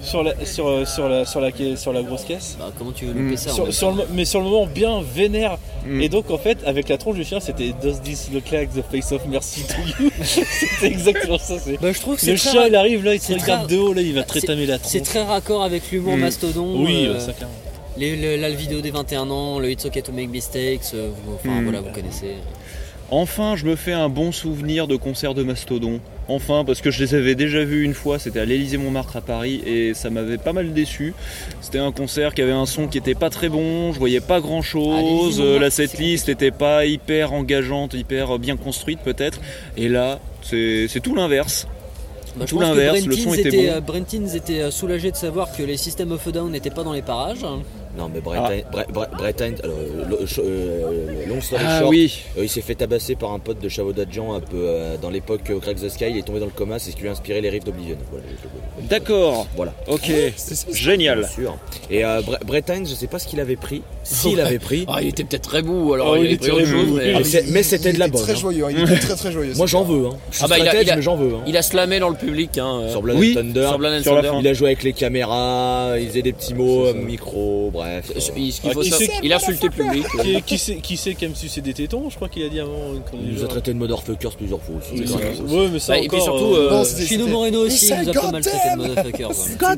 sur la, sur, euh, sur, la, sur, la, sur la grosse caisse. Bah, comment tu veux Mm. louper ça Sur, sur le, mo- mais sur le moment bien vénère. Mm. Et donc en fait, avec la tronche du chien, c'était Does this look like the face of mercy to you C'était exactement ça. c'est- Bah, je trouve que Le chien il arrive là, il c'est regarde très- de haut là, il va te c'est- rétamer la tronche. c'est très raccord avec l'humour Mm. mastodon. Oui, euh, bah, ça clairement. les- le- la vidéo des 21 ans, le It's okay to make mistakes, euh, vous- enfin Mm. voilà, vous connaissez. Enfin, je me fais un bon souvenir de concert de Mastodon. Enfin, parce que je les avais déjà vus une fois, c'était à l'Élysée Montmartre à Paris et ça m'avait pas mal déçu. C'était un concert qui avait un son qui était pas très bon, je voyais pas grand chose, la setlist était pas hyper engageante, hyper bien construite peut-être. Et là, c'est tout l'inverse. Bah, Tout l'inverse, le son était était, bon. euh, Brentins était euh, soulagé de savoir que les systèmes of a Down n'étaient pas dans les parages. Non mais Bretain, Bre- Bre- Bretain, alors, le- ch- euh, long story Ah short, oui, euh, il s'est fait tabasser par un pote de Chavodadjan un peu euh, dans l'époque euh, Craig the Sky, il est tombé dans le coma, c'est ce qui lui a inspiré les riffs d'Oblivion. Voilà, d'accord, voilà. ok, Bien génial. sûr. Et euh, Bre- Bretain, je sais pas ce qu'il avait pris, s'il avait pris, Ah, il était peut-être très beau, alors Ah, il était pris chose. mais- Ah, mais c'est- c'était de la Il était bonne, très hein. joyeux, il était très très joyeux. moi j'en veux. Hein. Ah bah, il a- stratège, il a- mais j'en veux. Hein. Il a slamé dans le public. Hein, euh, Sur Blood Oui, and Thunder, il a joué avec les caméras, il faisait des petits mots, C'est euh, micro, bref. Il- euh, Ah, c'est- a insulté le public. Qui, qui sait, qui aime sucer des tétons Je crois qu'il a dit avant. Il nous a traité de motherfuckers plusieurs fois aussi. C'est c'est-. Ouais, mais ça Bah, et puis surtout, euh, euh, Chino Moreno aussi nous a c'est pas mal traité de motherfuckers. hein.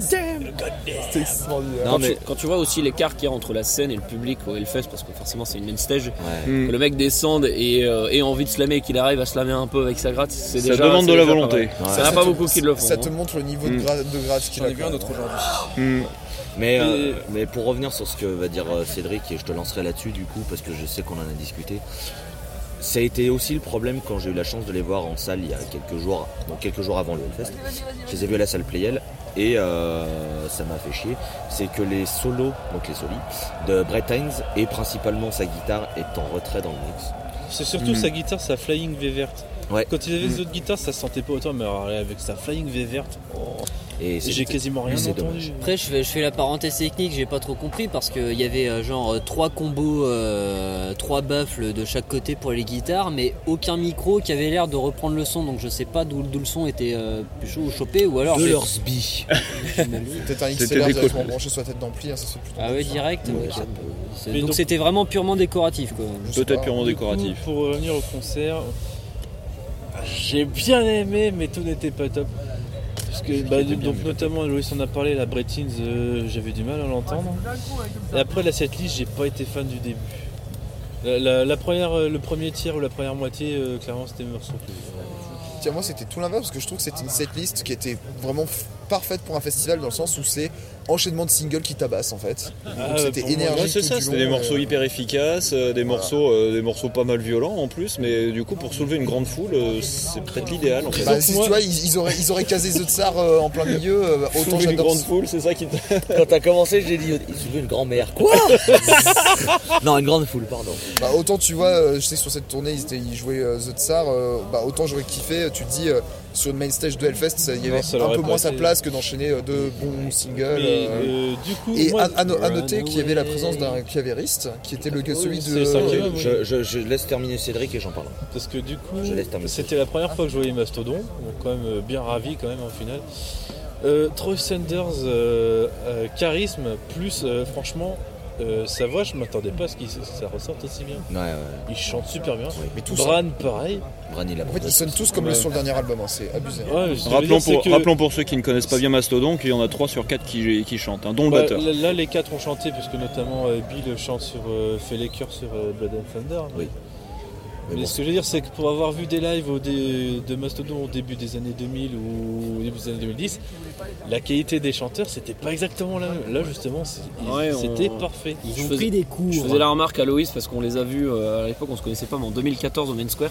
C'était extraordinaire. Quand tu vois aussi l'écart qu'il y a entre la scène et le public au Hellfest, parce que forcément c'est une main stage, ouais. Que le mec descende et euh, ait envie de slammer et qu'il arrive à slammer un peu avec sa gratte, c'est Ça déjà. demande c'est de la volonté. Ouais. Ça n'a Ça pas te- beaucoup qui le font. Ça te hein. montre le niveau de Mm. grade de grade qu'il J'en a. vu un autre aujourd'hui. Hmm. Mais, euh, mais pour revenir sur ce que va dire euh, Cédric, et je te lancerai là-dessus du coup, parce que je sais qu'on en a discuté, ça a été aussi le problème quand j'ai eu la chance de les voir en salle il y a quelques jours, donc quelques jours avant le Hellfest. Je les ai vus à la salle Playel et euh, ça m'a fait chier. C'est que les solos, donc les solis, de Brett Hines et principalement sa guitare est en retrait dans le mix. C'est surtout Mm. sa guitare, sa Flying V verte. Ouais. Quand il avait les autres guitares, ça se sentait pas autant, mais alors, avec sa Flying V verte, oh, Et c'est- j'ai quasiment rien c'est entendu. dommage. Après, je fais, je fais la parenthèse technique, j'ai pas trop compris parce qu'il y avait euh, genre euh, trois combos, euh, trois baffles de chaque côté pour les guitares, mais aucun micro qui avait l'air de reprendre le son. Donc je sais pas d'où le son était euh, plus chaud ou chopé ou alors. de sbi. Peut-être un XLR directement branché sur la tête d'ampli, hein, ça fait plutôt. Ah ouais, direct. Ouais, C'est- Donc c'était vraiment purement décoratif quoi. Peut-être purement Du coup, décoratif. pour revenir au concert, j'ai bien aimé, mais tout n'était pas top. Parce que, bah, donc notamment, Loïs en a parlé, la Brettins, euh, j'avais du mal à l'entendre. Et après, la setlist, j'ai pas été fan du début. La, la- la première, euh, le premier tiers ou la première moitié, euh, clairement, c'était morceau. Tiens, moi c'était tout l'inverse parce que je trouve que c'était une setlist qui était vraiment parfaite pour un festival dans le sens où c'est enchaînement de singles qui tabassent en fait. Donc Ah, c'était énergique. Ouais, c'est ça, c'était des morceaux euh, hyper efficaces, euh, des, morceaux, euh, des morceaux pas mal violents en plus, mais du coup pour soulever une grande foule, euh, c'est peut-être l'idéal en fait. Bah, si tu vois, ils, ils auraient, ils auraient casé The Tsar euh, en plein milieu, euh, autant Soulever une grande foule, c'est ça qui. Quand t'as commencé, j'ai dit, il soulevait une grand-mère. Quoi Non, une grande foule, pardon. Bah, autant tu vois, euh, je sais que sur cette tournée, ils, étaient- ils jouaient euh, The Tsar, euh, bah, autant j'aurais kiffé, tu te dis, euh, sur une main stage de Hellfest, il y avait un peu moins sa place que d'enchaîner euh, deux bons singles. Mais euh, euh, du coup, Et moi, à, à no- à noter qu'il y avait la présence d'un clavieriste qui était le celui de. euh. Je, je- je laisse terminer Cédric et j'en parle. parce que du coup, c'était la première fois que je voyais Mastodon, donc quand même bien ravi quand même en finale. Euh, Troy Sanders, euh, euh, charisme, plus euh, franchement, euh, sa voix, je m'attendais pas à ce que ça ressorte aussi bien. Ouais, ouais. Il chante super bien. Mais tous, Bran, pareil. Bran, il a en fait, ils sonnent tous comme Ouais. sur le dernier album, hein, c'est abusé. Veux Rappelons dire, pour, que- rappelons pour ceux qui ne connaissent pas bien Mastodon qu'il y en a 3 sur 4 qui, qui chantent, hein, dont le batteur. là, là, les quatre ont chanté, puisque notamment euh, Bill chante sur, euh, fait les chœurs sur euh, Blood and Thunder. Oui. Mais Mais bon, ce que je veux dire, c'est que pour avoir vu des lives au dé- de Mastodon au début des années 2000 ou au début des années 2010, la qualité des chanteurs, c'était pas exactement la même. Là, justement, c'est- Ouais, on- c'était parfait. Ils Je ont faisais- pris des coups. Je faisais la remarque à Loïs parce qu'on les a vus euh, à l'époque, on se connaissait pas, mais en 2014 au Main Square.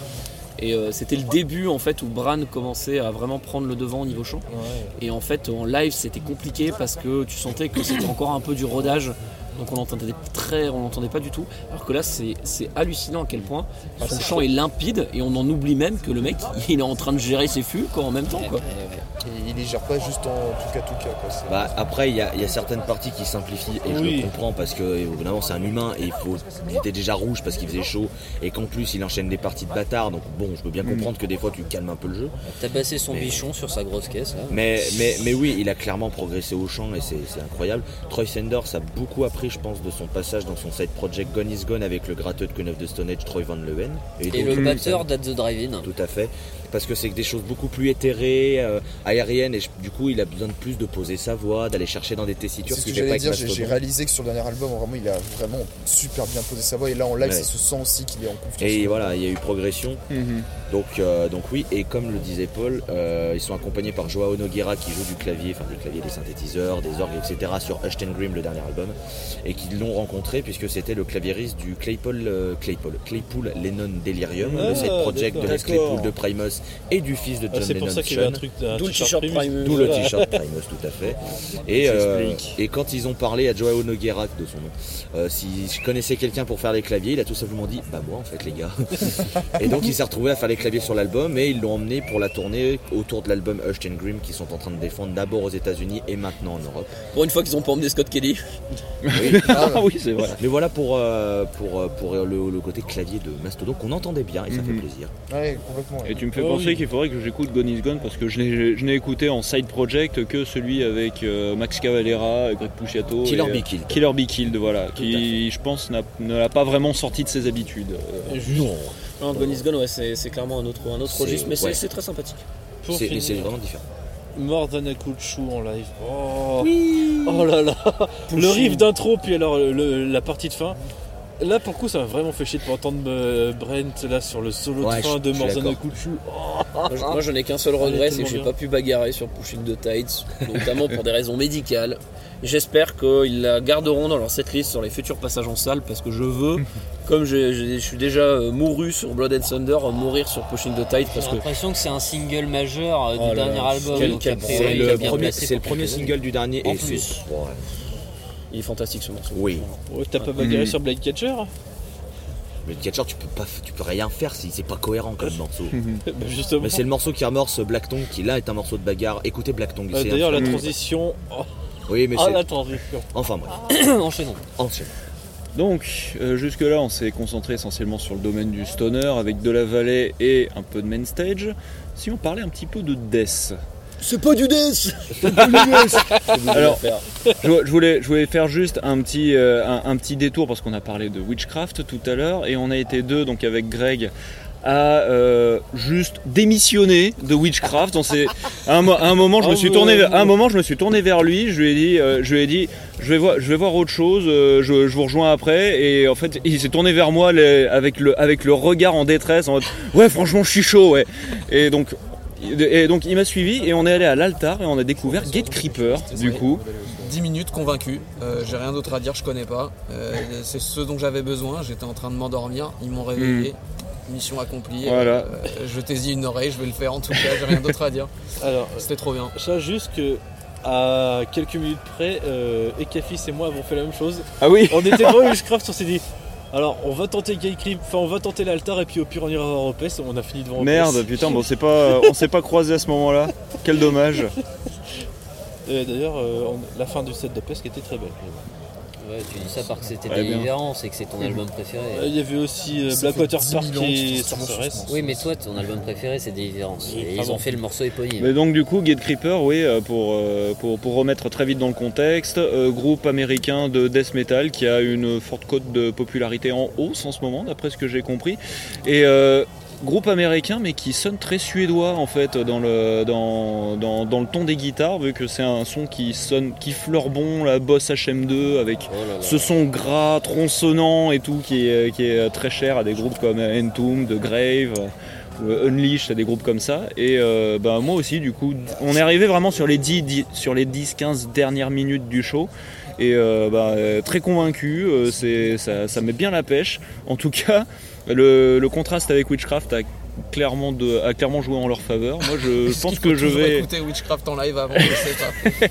Et euh, c'était le début en fait où Bran commençait à vraiment prendre le devant au niveau chant. Ouais. Et en fait en live c'était compliqué parce que tu sentais que c'était encore un peu du rodage. Donc on l'entendait très, on l'entendait pas du tout. Alors que là c'est hallucinant à quel point son chant est limpide et on en oublie même que le mec il est en train de gérer ses fûts quoi en même temps quoi. Et il les gère pas juste en tout cas tout cas. Quoi. Bah, après, il y, a il y a certaines parties qui simplifient et je le comprends parce que évidemment c'est un humain et il, faut, il était déjà rouge parce qu'il faisait chaud et qu'en plus il enchaîne des parties de bâtard. Donc bon, je peux bien comprendre que des fois tu calmes un peu le jeu. T'as passé son Mais- bichon sur sa grosse caisse là. Mais, mais, mais oui, il a clairement progressé au chant et c'est incroyable. Troy Sanders a beaucoup appris, je pense, de son passage dans son side project Gone is Gone avec le gratteux de Queen of the Stone Age, Troy Van Leeuwen. Et donc, le batteur d'At the Drive-In. Tout à fait. Parce que c'est des choses beaucoup plus éthérées, euh, aériennes, et je- du coup il a besoin de plus de poser sa voix, d'aller chercher dans des tessitures, C'est ce que j'allais dire, j'ai réalisé que sur le dernier album, vraiment, il a vraiment super bien posé sa voix. Et là, en live, Ouais. ça se sent aussi qu'il est en confiance. Et voilà, il y a eu progression. Mhm. Donc, euh, donc oui, et comme le disait Paul, euh, ils sont accompagnés par Joao Nogueira qui joue du clavier, enfin des claviers, des synthétiseurs, des orgues, etc. sur Hushed and Grim, le dernier album, et qu'ils l'ont rencontré puisque c'était le claviériste du Claypool, euh, Claypool, Claypool Lennon Delirium, Ah, le side project de Les. Claypool de Primus et du fils de Ah, John c'est pour ça qu'il y avait un truc. D'où le t-shirt Primus. Primus. D'où le t-shirt Primus, tout à fait. Et, euh, et quand ils ont parlé à Joao Nogueira de son nom, euh, si je connaissais quelqu'un pour faire les claviers, il a tout simplement dit Bah, moi en fait, les gars. et donc il s'est retrouvé à faire les claviers sur l'album et ils l'ont emmené pour la tournée autour de l'album Hushed and Grim qu'ils sont en train de défendre d'abord aux États-Unis et maintenant en Europe. Pour une fois qu'ils ont pas emmené Scott Kelly. Ah oui, c'est vrai. Mais voilà pour, euh, pour, euh, pour le, le côté clavier de Mastodon qu'on entendait bien et ça Mhm. fait plaisir. Ouais, complètement. Et tu me fais Penser oui. qu'il faudrait que j'écoute Gone is Gone parce que je n'ai je écouté en side project que celui avec euh, Max Cavalera, Greg Puciato. Killer et, euh, Be Killed. Killer Be Killed, voilà. Qui, je pense, n'a- ne l'a pas vraiment sorti de ses habitudes. Euh, Non, Non, Gone is Gone, ouais, c'est clairement un autre, un autre C'est- registre, mais c'est ouais. c'est très sympathique. C'est vraiment différent. More Than a Cool Shoe en live. Oh, oh là là. Le riff d'intro, puis alors le- la partie de fin. Là, pour le coup, ça m'a vraiment fait chier de pas entendre euh, Brent là sur le solo Ouais, de fin je- de je suis d'accord. Moi, je- moi, je n'ai qu'un seul regret, c'est que tellement j'ai bien. pas pu bagarrer sur Pushing the Tides, notamment pour des raisons médicales. J'espère qu'ils la garderont dans leur setlist sur les futurs passages en salle parce que je veux, comme je suis déjà euh, mouru sur Blood and Thunder, euh, mourir sur Pushing the Tide parce J'ai que l'impression que c'est un single majeur euh, du Oh là dernier là, album. quel- donc quel- a priori, C'est il le bien premier, placé c'est le pour premier quelques années. single du dernier En et plus. c'est- ouais. Il est fantastique ce morceau. Oui. Oh, T'as pas bagarré Mhm. sur Blade Catcher Mais le catcher, tu peux pas, tu peux rien faire si c'est pas cohérent comme morceau. Bah, Justement. Mais c'est le morceau qui amorce Black Tongue qui là est un morceau de bagarre. Écoutez Black Tongue. Euh, c'est D'ailleurs, la transition. Oh, Oui, mais ah, c'est. la transition. Enfin bref, Enchaînons. enchaîne. Donc, euh, jusque-là, on s'est concentré essentiellement sur le domaine du stoner avec de la vallée et un peu de main stage. Si on parlait un petit peu de death. C'est pas du death Alors, je, je voulais, je voulais faire juste un petit, euh, un, un petit détour parce qu'on a parlé de Witchcraft tout à l'heure et on a été deux, donc avec Greg, à euh, juste démissionner de Witchcraft. On à, un, mo- à un moment, je me suis tourné, à un moment, je me suis tourné vers lui. Je lui ai dit, euh, je lui ai dit, je vais voir, je vais voir autre chose. euh, je, je vous rejoins après. Et en fait, il s'est tourné vers moi les- avec le, avec le regard en détresse, en mode, ouais, franchement, je suis chaud, ouais. Et donc. Et donc il m'a suivi et on est allé à l'altar et on a découvert Gate Creeper du coup. 10 minutes convaincu, Euh, j'ai rien d'autre à dire, je connais pas. Euh, c'est ce dont j'avais besoin, j'étais en train de m'endormir, ils m'ont réveillé. Mission accomplie. Hmm. Voilà. Euh, je t'ai une oreille, je vais le faire en tout cas, j'ai rien d'autre à dire. Alors, C'était trop bien. je juste que à quelques minutes près, euh, Ekafis et moi avons fait la même chose. Ah oui On était devant Witchcraft, on s'est dit. Alors, on va tenter Creep, enfin, on va tenter l'altar et puis au pire on ira voir Opes. On a fini devant Opes. Merde, putain, bon, c'est pas, on s'est pas croisé à ce moment-là. Quel dommage. Et D'ailleurs, euh, la fin du set d'Opes qui était très belle. Ouais, tu dis ça parce que c'était Ouais, délirant, c'est que c'est ton album préféré. Il y avait aussi euh, Blackwater fait 10 Park 000 ans et Sorceress. Oui, mais toi, ton album préféré, c'est Deliverance. Et ils ont fait le morceau éponyme. Mais donc du coup, Gate Creeper, oui, euh, pour, euh, pour, pour remettre très vite dans le contexte, euh, groupe américain de death metal qui a une forte cote de popularité en hausse en ce moment, d'après ce que j'ai compris. Et euh, groupe américain, mais qui sonne très suédois en fait dans le, dans, dans, dans le ton des guitares, vu que c'est un son qui sonne, qui fleure bon la Boss HM2 avec Oh là là. ce son gras, tronçonnant et tout, qui est, qui est très cher à des groupes comme Entomb, The Grave, ou Unleashed, à des groupes comme ça. Et euh, bah, moi aussi, du coup, on est arrivé vraiment sur les 10, 10 sur les 10-15 dernières minutes du show. Et euh, bah, euh, très convaincu, euh, c'est, ça, ça met bien la pêche. En tout cas, le, le contraste avec Witchcraft a clairement, de, a clairement joué en leur faveur. Moi, je pense que je vais. écouter Witchcraft en live avant, je sais pas.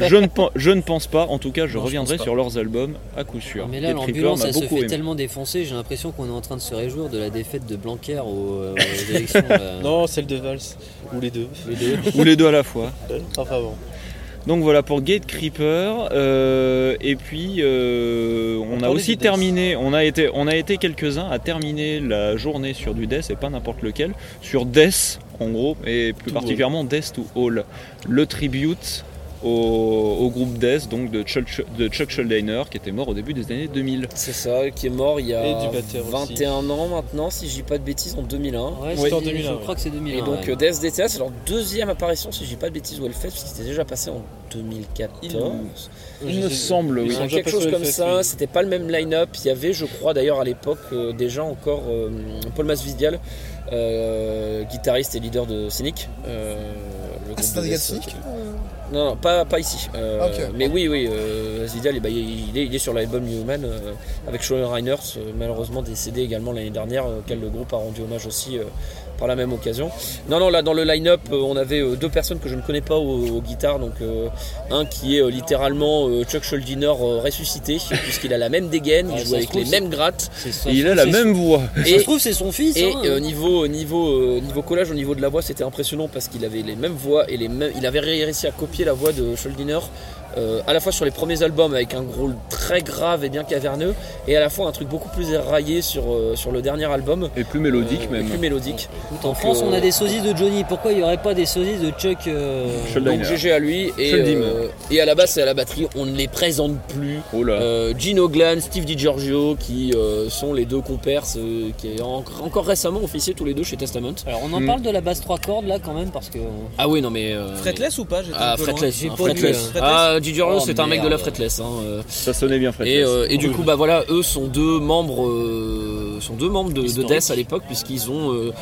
Je ne, je ne pense pas, en tout cas, je Non, reviendrai sur leurs albums à coup sûr. Mais là, l'ambulance, elle se beaucoup fait aimé. tellement défoncer, j'ai l'impression qu'on est en train de se réjouir de la défaite de Blanquer aux, euh, aux élections. là. Non, celle de Vals, ou les deux. Les deux. Ou les deux à la fois. Enfin bon. Donc voilà pour Gate Creeper. euh, et puis euh, on, a aussi terminé, on a été, on a été quelques-uns à terminer la journée sur du Death et pas n'importe lequel, sur Death en gros, et plus To particulièrement Death to All, le tribute au, au groupe Death, donc de Chuck, de Chuck Schuldiner qui était mort au début des années 2000. C'est ça, qui est mort il y a du batteur aussi. 21 ans maintenant, si je dis pas de bêtises, en 2001. Ouais, en en 2001, Je ouais. crois que c'est 2001. Et donc ouais. Death DTA, c'est leur deuxième apparition, si je dis pas de bêtises, au Hellfest, parce qu'il s'était déjà passé en 2014. Il me semble, ils oui. quelque passés chose comme ça, oui. c'était pas le même line-up. Il y avait, je crois d'ailleurs à l'époque, euh, déjà encore euh, Paul Masvidial, euh, guitariste et leader de Cynic. euh, le Ah, un Cynic Non, non, pas, pas ici. Euh. Mais oui, oui, euh, Masvidial, eh ben, il, est, il est sur l'album Newman euh, avec Sean Reiners, euh, malheureusement décédé également l'année dernière, euh, auquel le groupe a rendu hommage aussi par la même occasion. Non, non, là dans le line-up, euh, on avait euh, deux personnes que je ne connais pas aux, aux guitares. Donc, euh, un qui est euh, littéralement euh, Chuck Schuldiner euh, ressuscité, puisqu'il a la même dégaine, il joue se avec trouve, les mêmes grattes. Et il je a trouve la que c'est- même voix. Ça se Et, trouve, c'est son fils. et hein. euh, niveau, niveau, euh, niveau collage, au niveau de la voix, c'était impressionnant parce qu'il avait les mêmes voix et les mêmes, il avait réussi à copier la voix de Schuldiner. Euh, à la fois sur les premiers albums avec un rôle très grave et bien caverneux et à la fois un truc beaucoup plus éraillé sur, euh, sur le dernier album Et plus mélodique euh, et même. plus mélodique Écoute, en Donc, France, on a des sosies de Johnny. Pourquoi il n'y aurait pas des sosies de Chuck euh, donc GG à lui et, euh, et à la basse et à la batterie on ne les présente plus Oh là. Euh, Gino Glan, Steve DiGiorgio qui euh, sont les deux compères euh, qui est en- encore récemment officié tous les deux chez Testament Alors, on en Mm. parle de la basse 3 cordes là quand même parce que. ah oui non mais euh, Fretless ou pas? Ah, un peu loin. fretless, J'ai pas lu, fretless. Ah, DiGiorgio, Oh, c'est un mec de la fretless. hein, euh. Ça sonnait bien Fred. Et, euh, et du coup, bah voilà, eux sont deux membres, euh, sont deux membres de, de. Death à l'époque, puisqu'ils ont,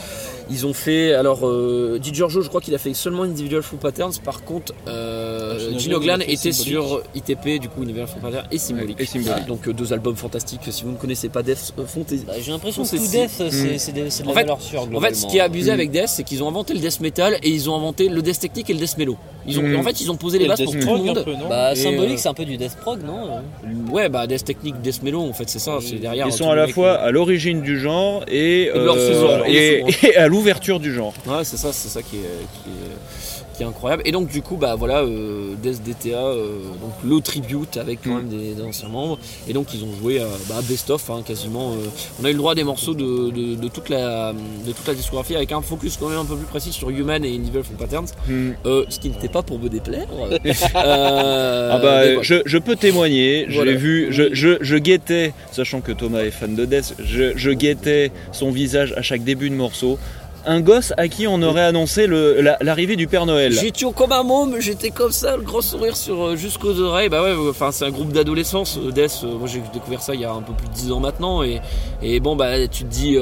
ils ont fait. Alors, euh, Di Giorgio, je crois qu'il a fait seulement Individual Full Patterns. Par contre, euh, Gino Gino Glan, était Symbolic. sur ITP, du coup, Individual Full Patterns et Symbolic. et Symbolic. Donc, euh, deux albums fantastiques. Si vous ne connaissez pas Death, euh, fontez- Bah, J'ai l'impression que C'est tout. Death, c'est Mm. c'est de, En la fait- valeur sûre. En fait, ce qui est abusé Mm. avec Death, c'est qu'ils ont inventé le Death Metal et ils ont inventé le Death Technique et le Death Mellow. Ils ont, Mm. En fait, ils ont posé les bases pour tout le monde. peu, Bah, Et, symbolique, euh, c'est un peu du Death Prog, non Ouais, bah Death Technique, Death Mellow, en fait, c'est ça. C'est derrière. Ils tous sont à la fois à l'origine du genre et, et à l'ouverture du genre. Ouais, c'est ça, c'est ça qui est, qui, est, qui est incroyable. Et donc, du coup, bah voilà, euh, Death DTA, euh, donc le tribute avec quand Mm. même des, des anciens membres. Et donc, ils ont joué à bah, Best of, hein, quasiment. euh, on a eu le droit à des morceaux de, de, de toute la, de toute la discographie avec un focus quand même un peu plus précis sur Human et from Patterns. Euh, ce qui n'était pas pour me déplaire. Euh, Ah bah, je, je peux témoigner, Voilà. j'ai vu, je, je, je guettais, sachant que Thomas est fan de Death, je, je guettais son visage à chaque début de morceau. Un gosse à qui on aurait annoncé l'arrivée du Père Noël. J'étais comme un môme, j'étais comme ça, le grand sourire sur euh, jusqu'aux oreilles. Bah ouais, enfin c'est un groupe d'adolescence, euh, Death. euh, moi j'ai découvert ça il y a un peu plus de 10 ans maintenant et, bon bah tu te dis,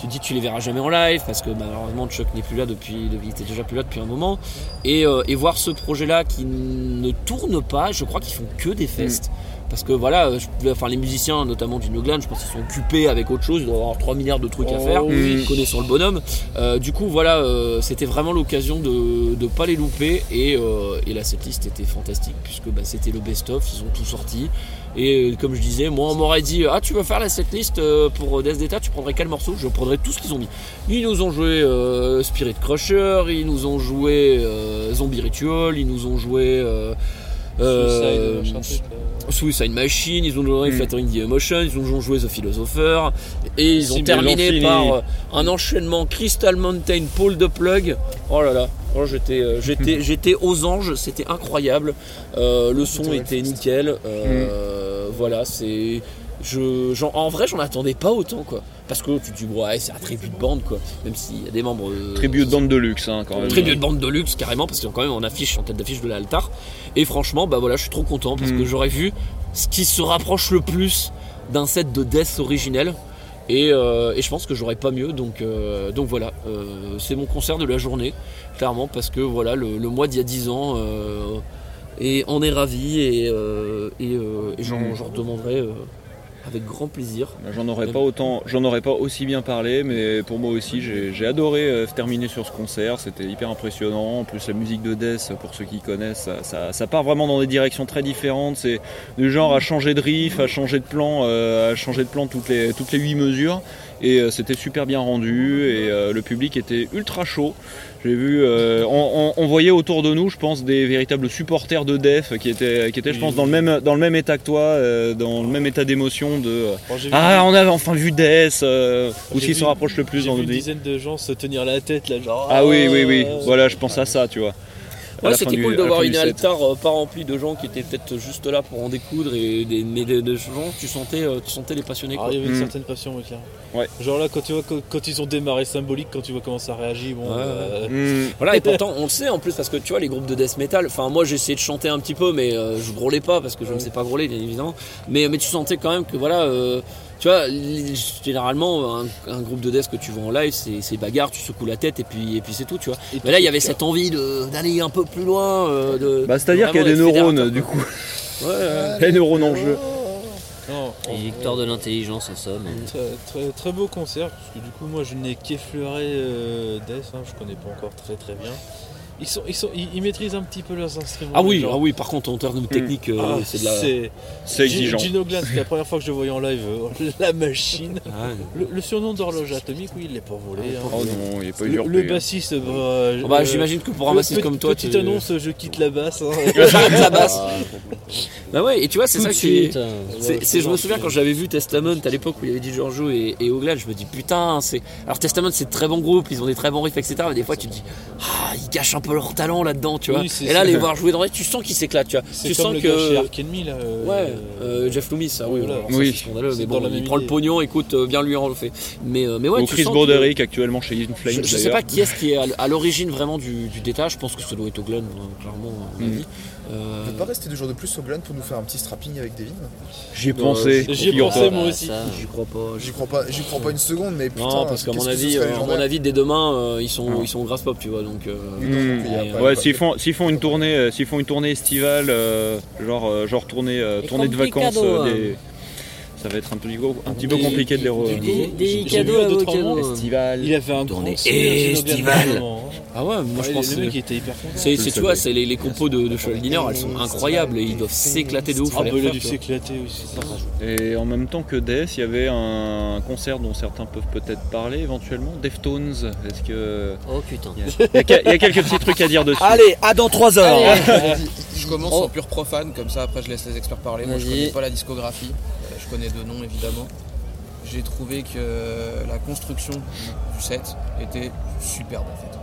tu te dis tu les verras jamais en live parce que malheureusement Chuck n'est plus là depuis, il était déjà plus là depuis un moment et, euh, et voir ce projet là qui ne tourne pas, je crois qu'ils font que des fests. Parce que voilà, je- enfin, les musiciens, notamment du Noglan, je pense qu'ils sont occupés avec autre chose, ils doivent avoir 3 milliards de trucs à faire, oui. connaissant le bonhomme. Euh, du coup, voilà, euh, c'était vraiment l'occasion de ne pas les louper et, et la setlist était fantastique puisque bah, c'était le best-of, ils ont tout sorti. Et euh, comme je disais, moi on m'aurait dit Ah, tu veux faire la setlist euh, pour Death Data, tu prendrais quel morceau? Je prendrais tout ce qu'ils ont mis. Ils nous ont joué euh, Spirit Crusher, ils nous ont joué euh, Zombie Ritual, ils nous ont joué. euh, euh, Suicide, Machine, ils ont joué Mm. Flattering the Emotion, ils ont joué The Philosopher, et ils ont terminé par euh, un enchaînement Crystal Mountain, Paul de Plug. Oh là là, j'étais, euh, j'étais, j'étais aux anges, c'était incroyable. Euh, le son était nickel. Euh, Voilà, c'est. Je, j'en- en vrai, j'en attendais pas autant quoi. Parce que tu te dis, ouais, c'est un tribut de bande quoi. Même s'il y a des membres. euh, Tribut de bande de luxe, hein, quand même. Tribut de bande de luxe carrément parce sont quand même en affiche en tête d'affiche de l'altar et franchement bah voilà je suis trop content parce Mm. que j'aurais vu ce qui se rapproche le plus d'un set de Death originel et, euh, et je pense que j'aurais pas mieux donc, euh, donc voilà euh, c'est mon concert de la journée clairement parce que voilà le, le mois d'il y a 10 ans et on est ravis et, et, et j'en, Mm. j'en redemanderai avec grand plaisir Bah, J'en aurais pas aussi bien parlé, mais pour moi aussi, j'ai adoré euh, terminer sur ce concert. C'était hyper impressionnant. En plus, la musique de Death, pour ceux qui connaissent, ça part vraiment dans des directions très différentes. C'est du genre à changer de riff, à changer de plan, euh, à changer de plan toutes les toutes les huit mesures. Et euh, c'était super bien rendu. Et euh, le public était ultra chaud. J'ai vu, euh, on, on- on voyait autour de nous, je pense, des véritables supporters de Def qui étaient, qui étaient, je pense, dans le même, dans le même état que toi, euh, dans le même état d'émotion de. euh, ah, on a enfin vu Death, euh, ou s'il se rapproche le plus dans notre une dizaine de gens se tenir la tête là, genre. Ah oui, oui, oui. euh, Voilà, je pense à ça, tu vois. Ouais, c'était cool de voir une altar euh, pas remplie de gens qui étaient peut-être juste là pour en découdre et des, mais des, des gens tu sentais, euh, tu sentais les passionnés. Ah, Quoi. il y avait une Mm. certaine passion, oui, clairement. Ouais. Genre là, quand tu vois quand, quand ils ont démarré symbolique, quand tu vois comment ça réagit, bon. Ouais, euh, Hmm. Voilà, et pourtant on le sait en plus parce que tu vois les groupes de death metal, enfin moi j'ai essayé de chanter un petit peu mais euh, je grôlais pas parce que je ne sais pas grôler bien évidemment, mais, mais tu sentais quand même que voilà, euh, tu vois, généralement un, un groupe de death que tu vois en live c'est bagarre, tu secoues la tête et puis, et puis c'est tout tu vois. et Mais là il y avait cette envie d'aller un peu plus loin. euh, de, Bah, c'est-à-dire qu'il y a des neurones, du coup. Ouais, ouais. Les neurones en jeu. Non, Les victoires de l'intelligence en somme. Très, très, très beau concert, parce que du coup moi je n'ai qu'effleuré euh, Death, hein, je connais pas encore très très bien. Ils, sont, ils, sont, ils, ils maîtrisent un petit peu leurs instruments. Ah oui, ah oui, par contre en termes de technique, euh, Ah, c'est de la. c'est exigeant. Gino Glan, c'était la première fois que je le voyais en live, euh, la machine. Ah, Le, le surnom d'horloge atomique, oui, il l'est pas volé. hein. Oh non, il n'est pas Le, le hein. bassiste, bah, Ah bah, euh, j'imagine que pour un bassiste comme toi, petite tu- annonce, je quitte la basse. hein. J'arrête la basse. Bah ouais, et tu vois, c'est ça qui est. C'est, je me souviens hein. quand j'avais vu Testament à l'époque où il y avait dit Giorgio et, et Oglan, je me dis putain, c'est. Alors Testament c'est de très bon groupe, ils ont des très bons riffs, etc. Mais des fois tu te dis, ah, ils gâchent un peu leur talent là-dedans, tu vois. Oui, et là, ça. les voir jouer dans les, tu sens qu'ils s'éclatent, tu vois. C'est Tu comme sens le gars chez que. Ark Enemy, là. euh, Ouais, euh, Jeff Loomis, ça, oui, voilà. alors ça, Oui. c'est scandaleux, C'est mais bon, il prend le pognon, écoute, euh, bien lui en fait. Mais, euh, mais ouais, Ou tu Chris sens que- Broderick actuellement chez. Je, je sais pas qui est-ce qui est à l'origine vraiment du, du détail, je pense que ça doit être Oglan, euh, clairement, à mon Mm. Euh, Vous pouvez pas rester deux jours de plus au Glen pour nous faire un petit strapping avec Devin J'y ai Euh, pensé. J'y ai pensé moi aussi. J'y crois pas. J'y crois pas, j'y crois pas une seconde, mais putain. Non, parce qu'à mon avis, euh, à mon avis, dès demain, euh, ils sont, Ah. ils sont grasse pop, tu vois. Donc, euh, a Ouais, s'ils font, s'ils font une tournée, euh, s'ils font une tournée estivale, euh, genre, euh, genre tournée, euh, tournée de vacances, euh, hein. des- ça va être un, peu, un petit peu compliqué de les re... des- cadeaux à vos trois cadeaux. moments, Estival. Il a fait un Tournée estivale. hein. Ah ouais, moi je pense que hyper c'est, tu vois, c'est les, les compos de, de Cheval Diner, elles sont incroyables et ils doivent s'éclater de ouf Ah bah il a dû s'éclater aussi. Et en même temps que Death, il y avait un concert dont certains peuvent peut-être parler éventuellement, Deftones. Est-ce que Oh putain. il y, a, il y a quelques petits trucs à dire dessus Allez, à dans 3 heures Je commence Oh. en pur profane, comme ça après je laisse les experts parler. Moi je connais pas la discographie, Euh, connais deux noms évidemment. J'ai trouvé que la construction du set était superbe en fait.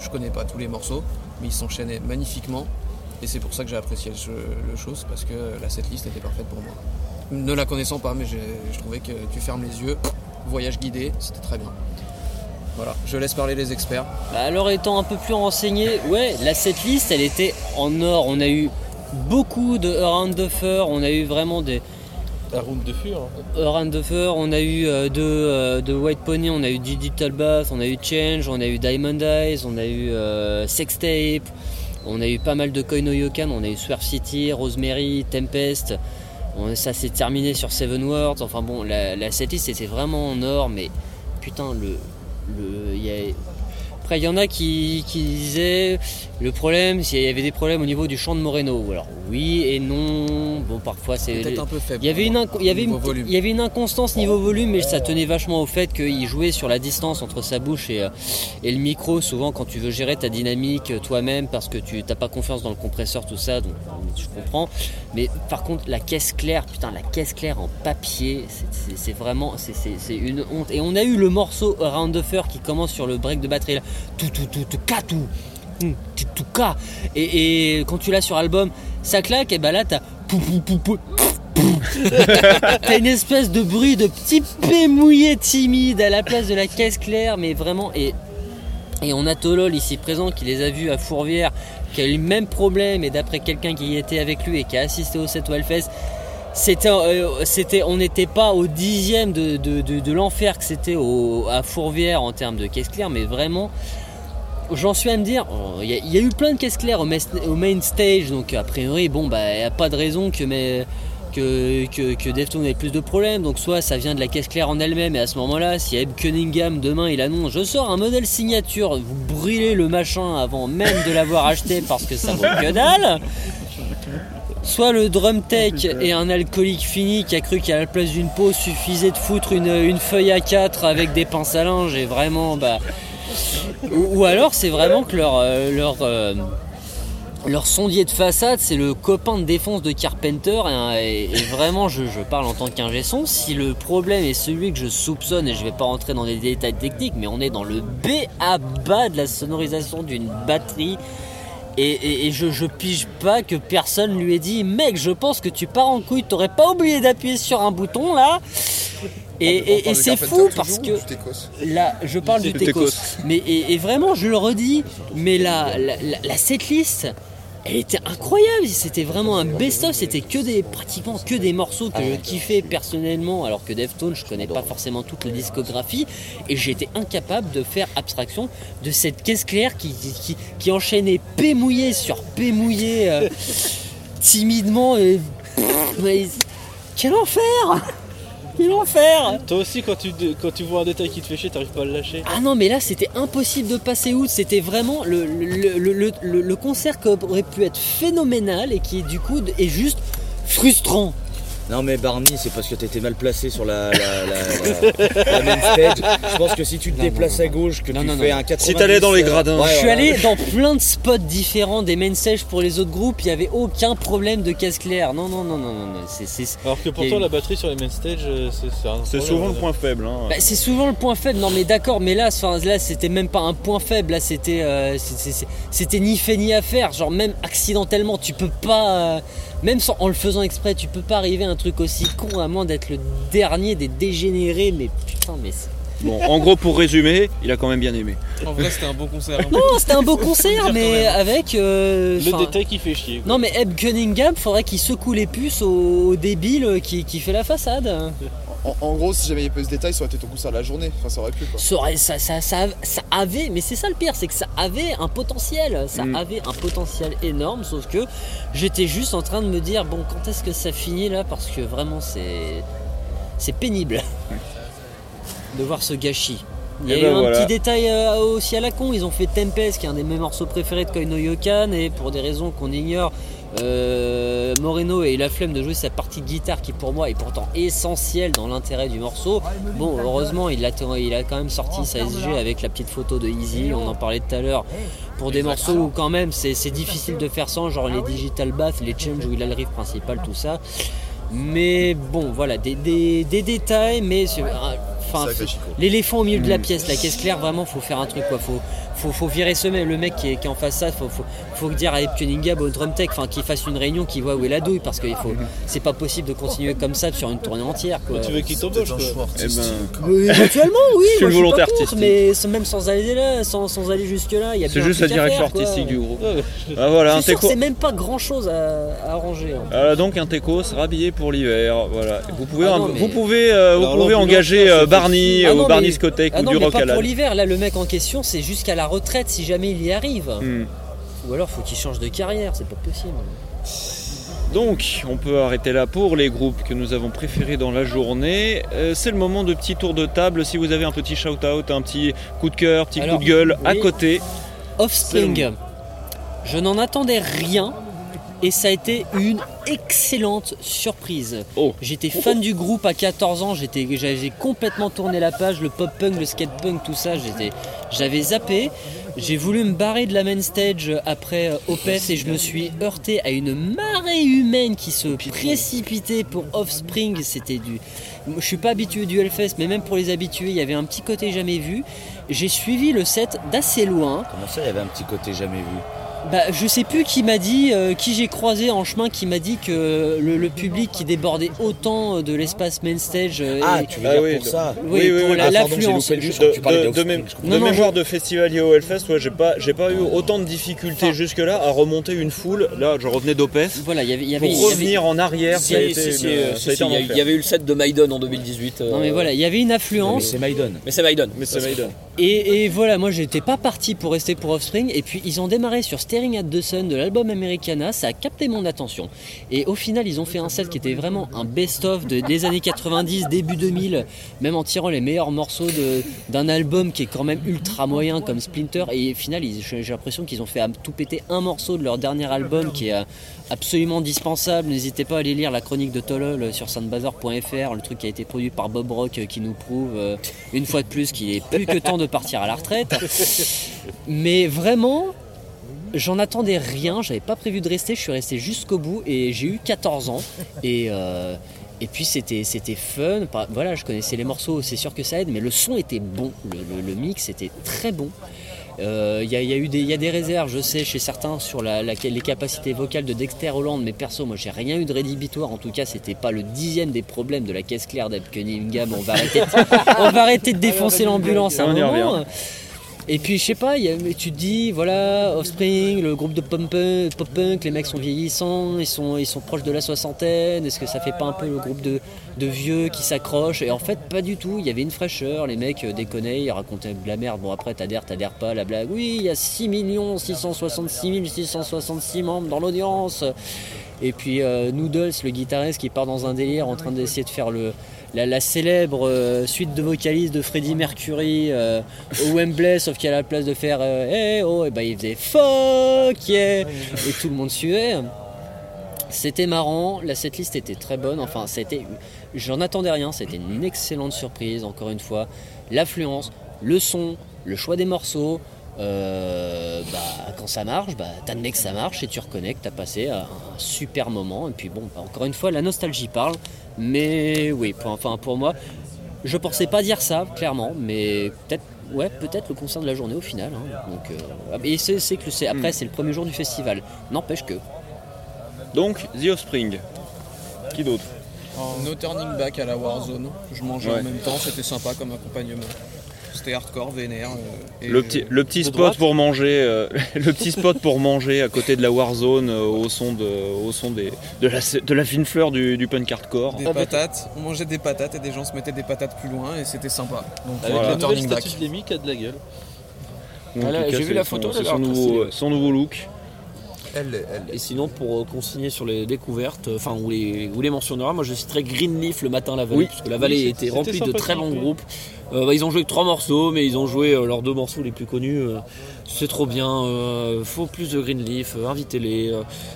Je connais pas tous les morceaux, mais ils s'enchaînaient magnifiquement. Et c'est pour ça que j'ai apprécié le, chose, parce que la setlist était parfaite pour moi. Ne la connaissant pas, mais je trouvais que tu fermes les yeux, voyage guidé, c'était très bien. Voilà, je laisse parler les experts. Bah, alors étant un peu plus renseigné, ouais, la setlist elle était en or. On a eu beaucoup de Around the Fur, on a eu vraiment des La de fur. hein. Around the Fur, on a eu euh, de, euh, de White Pony, on a eu Digital Bath, on a eu Change, on a eu Diamond Eyes, on a eu euh, Sextape, on a eu pas mal de Koino Yokan, on a eu Swerve City, Rosemary, Tempest. Ça s'est terminé sur Seven Worlds. Enfin bon, la, la setlist était vraiment en or, mais putain, le. le Après, il y en a qui, qui disaient le problème, qu'il y avait des problèmes au niveau du chant de Moreno. Alors, oui et non. Bon, parfois, c'est. Peut-être un peu faible. Il y, avait une inco- il, y avait une, Niveau volume. il y avait une inconstance niveau volume, mais ça tenait vachement au fait qu'il jouait sur la distance entre sa bouche et, euh, et le micro. Souvent, quand tu veux gérer ta dynamique euh, toi-même, parce que tu n'as pas confiance dans le compresseur, tout ça, donc je comprends. Mais par contre, la caisse claire, putain, la caisse claire en papier, c'est- vraiment c'est- une honte. Et on a eu le morceau Around the Fur qui commence sur le break de batterie là. Tout, tout, tout, tout, ka, ka. Et, et quand tu l'as sur album, ça claque, et bah là t'as pou, pou, pou, pou, T'as une espèce de bruit de petit P mouillé timide à la place de la caisse claire, mais vraiment. Et, on a Tolol ici présent qui les a vus à Fourvière, qui a eu le même problème, et d'après quelqu'un qui y était avec lui et qui a assisté au 7 Wellfest, c'était, euh, c'était, on n'était pas au dixième de, l'enfer que c'était à Fourvière en termes de caisse claire, mais vraiment. J'en suis à me dire, oh, il y, a- il y a eu plein de caisses claires au, main stage, donc a priori, bon, bah, il n'y a pas de raison que, mes, que, que, que Deftones ait plus de problèmes. Donc, soit ça vient de la caisse claire en elle-même, et à ce moment-là, si Eb Cunningham demain il annonce Je sors un modèle signature, vous brûlez le machin avant même de l'avoir acheté parce que ça vaut que dalle. Soit le drum tech et un alcoolique fini qui a cru qu'à la place d'une pause suffisait de foutre une, une feuille à 4 avec des pinces à linge et vraiment bah. Ou, alors c'est vraiment que leur, euh, leur, euh, leur sondier de façade c'est le copain de défense de Carpenter et, et- vraiment je, je parle en tant qu'ingé son. Si le problème est celui que je soupçonne et je vais pas rentrer dans des détails techniques mais on est dans le B à bas de la sonorisation d'une batterie et, et- et je, je pige pas que personne lui ait dit Mec, je pense que tu pars en couille, t'aurais pas oublié d'appuyer sur un bouton là Et, et- et c'est fou parce que là, je parle du Tecos. Mais et, et vraiment, je le redis, mais la, la, la- la setlist, elle était incroyable. C'était vraiment un best-of. C'était que des, pratiquement que des morceaux que je kiffais personnellement, alors que Deftones, je connais pas forcément toute la discographie, et j'étais incapable de faire abstraction de cette caisse claire qui, qui, qui enchaînait P mouillé sur P mouillé euh, timidement. Et, mais quel enfer Quel enfer Toi aussi, quand tu, quand tu vois un détail qui te fait chier, t'arrives pas à le lâcher. ah non mais là c'était impossible de passer outre, c'était vraiment le, le, le- le- le- le concert qui aurait pu être phénoménal et qui du coup est juste frustrant. Non mais Barney, c'est parce que t'étais mal placé sur la, la, la, la- la main stage. Je pense que si tu te Non, déplaces non, à gauche, que Non, tu non, fais non. un 90... Si t'allais dans les gradins. ouais, Je suis voilà. allé dans plein de spots différents des main stage pour les autres groupes, il n'y avait aucun problème de casse claire. Non non non non non, non, c'est c'est- Alors que pourtant, la batterie sur les main stage, euh, c'est c'est un C'est problème, souvent on le point faible. hein. Bah, c'est souvent le point faible, non mais d'accord, mais là, enfin, là c'était même pas un point faible, là c'était euh, c'est- c'est- c'est- c'était ni fait ni à faire, genre même accidentellement, tu peux pas, euh, même sans, en le faisant exprès, tu peux pas arriver à un truc aussi con à moins d'être le dernier des dégénérés, mais putain, mais c'est- Bon, en gros, pour résumer, il a quand même bien aimé. En vrai, c'était un bon concert. hein. Non, c'était un beau concert, mais même. avec. euh, Le détail qui fait chier. quoi. Non mais Eb Cunningham, faudrait qu'il secoue les puces au, au débile qui, qui fait la façade. En, en gros, si jamais il y avait ce détail, ça aurait été ton concert de la journée. Enfin, ça aurait pu quoi. Ça, aurait- ça, ça, ça, ça avait, mais c'est ça le pire, c'est que ça avait un potentiel, ça Mm. avait un potentiel énorme, sauf que j'étais juste en train de me dire, bon, quand est-ce que ça finit là? Parce que vraiment, c'est, c'est pénible de voir ce gâchis. Il y a Et eu ben un voilà. petit détail euh, aussi à la con, ils ont fait Tempest, qui est un des mes morceaux préférés de Koino Yokan, et pour des raisons qu'on ignore, euh, Moreno a eu la flemme de jouer sa partie de guitare qui pour moi est pourtant essentielle dans l'intérêt du morceau. Bon, heureusement, il a, il a quand même sorti sa SG avec la petite photo de Easy, on en parlait tout à l'heure. Pour des morceaux où quand même c'est difficile de faire sans, genre les Digital Bath, les Change où il a le riff principal, tout ça. Mais bon, voilà, des, des- des détails, mais c'est- ah, l'éléphant au milieu de la pièce, la caisse claire, vraiment, faut faire un truc quoi. Faut, faut, faut virer ce mec, le mec qui est, qui est en face ça. Faut, faut, faut dire à Epkuninga au drum tech, enfin, qu'il fasse une réunion, qu'il voit où est la douille, parce que il faut, Hmm. c'est pas possible de continuer comme ça sur une tournée entière. Quoi. Tu veux qu'il t'embauche Eh ben, éventuellement, oui. C'est moi, une je suis volonté pas contre, artistique. Mais même sans aller là, sans, sans aller jusque là, il y a C'est juste la direction faire, quoi. artistique du groupe. Ah voilà, un C'est teco. même pas grand chose à, à arranger. hein. Ah, donc un Tecos rhabillé pour l'hiver, voilà. Vous pouvez, Ah non, mais- vous pouvez, euh, vous pouvez engager euh, Barney Ah ou non, Barney Scottek Ah ou non, du mais rock pas pour l'hiver. Là, le mec en question, c'est jusqu'à la retraite si jamais il y arrive. Hmm. Ou alors, faut qu'il change de carrière. C'est pas possible. Donc, on peut arrêter là pour les groupes que nous avons préférés dans la journée. Euh, c'est le moment de petit tour de table. Si vous avez un petit shout-out, un petit coup de cœur, petit Alors, coup de gueule à côté. Offspring. Je n'en attendais rien et ça a été une excellente surprise. Oh. J'étais fan du groupe à 14 ans, j'étais, j'avais complètement tourné la page, le pop punk, le skate punk, tout ça, j'étais, j'avais zappé. J'ai voulu me barrer de la main stage après euh, Opeth et je me suis heurté à une marée humaine qui se précipitait pour Offspring. C'était du. Je suis pas habitué du Hellfest, mais même pour les habitués, il y avait un petit côté jamais vu. J'ai suivi le set d'assez loin. Comment ça, il y avait un petit côté jamais vu? Bah, je sais plus qui m'a dit, euh, qui j'ai croisé en chemin, qui m'a dit que le, le public qui débordait autant de l'espace main stage. euh, Ah, et- tu veux Ah dire oui, pour ça oui, pour la- Ah, pardon, l'affluence. De, de- de mé- je de. Non, non, mémoire je- de festival au Hellfest, ouais, j'ai pas, j'ai pas eu autant de difficultés jusque-là à remonter une foule. Là, je revenais d'Opeth. Voilà, il y avait. il y Pour avait- y avait- revenir en arrière, Si, ça a si, été, si, euh, il y avait eu le set de Maiden en 2018. euh, Non mais voilà, il y avait une Mais affluence. c'est Maiden. Mais c'est Maiden. Mais c'est Maiden. Et, voilà, moi j'étais pas parti pour rester pour Offspring. Et puis ils ont démarré sur Staring at the Sun de l'album Americana. Ça a capté mon attention. Et au final, ils ont fait un set qui était vraiment un best-of de- des années 90, début 2000, même en tirant les meilleurs morceaux d'un album qui est quand même ultra moyen comme Splinter. Et au final, j'ai l'impression qu'ils ont fait tout péter un morceau de leur dernier album qui est euh, absolument dispensable. N'hésitez pas à aller lire la chronique de Tolol sur soundbazer.fr, le truc qui a été produit par Bob Rock euh, qui nous prouve euh, une fois de plus qu'il est plus que temps de partir à la retraite. Mais vraiment, j'en attendais rien, j'avais pas prévu de rester, je suis resté jusqu'au bout et j'ai eu 14 ans. Et, euh, et puis c'était, c'était fun, voilà, je connaissais les morceaux, c'est sûr que ça aide, mais le son était bon, le mix était très bon. Euh, Il y, a- il y a eu des, y a des réserves, je sais, chez certains sur la, la- les capacités vocales de Dexter Holland, mais perso, moi j'ai rien eu de rédhibitoire. En tout cas, c'était pas le dixième des problèmes de la caisse claire d'Eb Cunningham. On va arrêter, de, on va arrêter de défoncer l'ambulance à un moment. Et puis je sais pas, tu te dis, voilà, Offspring, le groupe de pop punk, les mecs sont vieillissants, ils sont, ils sont proches de la soixantaine, est-ce que ça fait pas un peu le groupe de, de vieux qui s'accrochent? Et en fait, pas du tout, il y avait une fraîcheur, les mecs euh, déconnaient, ils racontaient de la merde, bon après t'adhères, t'adhères pas, la blague, oui, il y a 6 666 666 membres dans l'audience. Et puis euh, Noodles, le guitariste qui part dans un délire en train d'essayer de faire le, la, célèbre euh, suite de vocalises de Freddie Mercury euh, au Wembley, sauf qu'à la place de faire euh, hey, oh, et ben il faisait fuck yeah et tout le monde suivait. C'était marrant, la setlist était très bonne, enfin c'était, j'en attendais rien, c'était une excellente surprise encore une fois. L'affluence, le son, le choix des morceaux, euh, bah, quand ça marche, bah, t'admets que ça marche et tu reconnais que t'as passé un, un super moment. Et puis bon, bah, encore une fois, la nostalgie parle. Mais oui, pour, enfin pour moi, je pensais pas dire ça clairement, mais peut-être, ouais, peut-être le concert de la journée au final. hein. Donc, euh, et c'est, c'est que c'est après, c'est le premier jour du festival. N'empêche que. Donc, The Offspring. Qui d'autre? No Turning Back à la Warzone. Je mangeais Ouais. en même temps, c'était sympa comme accompagnement. C'était hardcore, vénère. euh, et- Le petit, le petit de spot droite pour manger, euh, le petit spot pour manger à côté de la Warzone euh, au son de, au son des, de la, de la fine fleur du, du punk hardcore. Des patates, on mangeait des patates et des gens se mettaient des patates plus loin et c'était sympa. Donc Avec Voilà. la No nouvelle Turning Back. statue de qui a de la gueule. Ah j'ai vu la son- photo, son très nouveau, son nouveau look. Elle, elle, elle. Et sinon, pour consigner sur les découvertes, enfin, où les, où les mentionnera, moi je citerai Greenleaf le matin à la vallée, Oui. parce que la vallée Oui, était remplie de très bons groupes. Euh, bah, ils ont joué que trois morceaux, mais ils ont joué euh, leurs deux morceaux les plus connus. euh, c'est trop bien, faut plus de Greenleaf, invitez-les.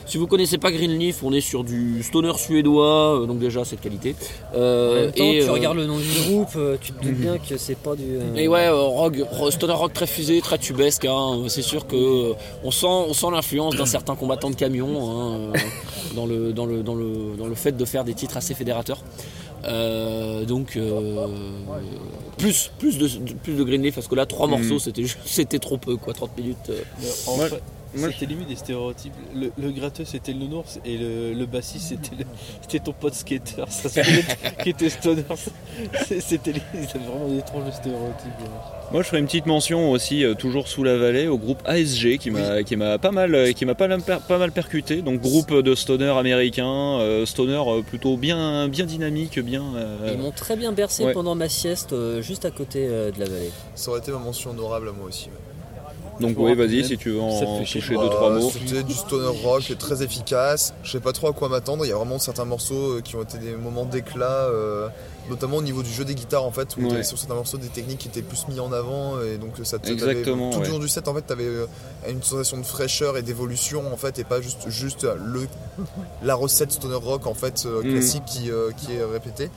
si vous connaissez pas Greenleaf, on est sur du stoner suédois, donc déjà c'est de qualité. En même temps, et, tu regardes le nom du groupe, tu te doutes bien que c'est pas du. Et ouais, rock, ro- stoner rock très fusé, très tubesque. hein. C'est sûr que on sent, on sent l'influence d'un certain combattant de camion hein, dans, le, dans, le, dans, le, dans le fait de faire des titres assez fédérateurs. Euh, donc euh, plus plus de plus de Greenleaf parce que là trois morceaux c'était trop peu quoi 30 minutes. euh. En fait, c'était limite des stéréotypes. Le, le gratteux c'était le nounours et le, le bassiste c'était ton pote skater. Ça se qui était stoner. C'était vraiment des étranges stéréotypes. Moi, je ferai une petite mention aussi, euh, toujours sous la vallée, au groupe ASG qui m'a qui m'a pas mal euh, qui m'a pas, mal per- pas mal percuté. Donc groupe de stoner américains, euh, stoner euh, plutôt bien bien dynamique, bien. euh, Ils m'ont très bien bercé Ouais. pendant ma sieste euh, juste à côté euh, de la vallée. Ça aurait été ma mention honorable à moi aussi. ouais. Donc oui, vas-y si tu veux en toucher deux Bah, trois mots. C'était du stoner rock très efficace. Je sais pas trop à quoi m'attendre. Il y a vraiment certains morceaux euh, qui ont été des moments d'éclat, euh, notamment au niveau du jeu des guitares en fait, où Ouais. sur certains morceaux des techniques qui étaient plus mis en avant et donc ça te Exactement, Tout ouais. du long du set en fait, t'avais euh, une sensation de fraîcheur et d'évolution en fait, et pas juste juste le la recette stoner rock en fait Mhm. classique qui, euh, qui est répétée.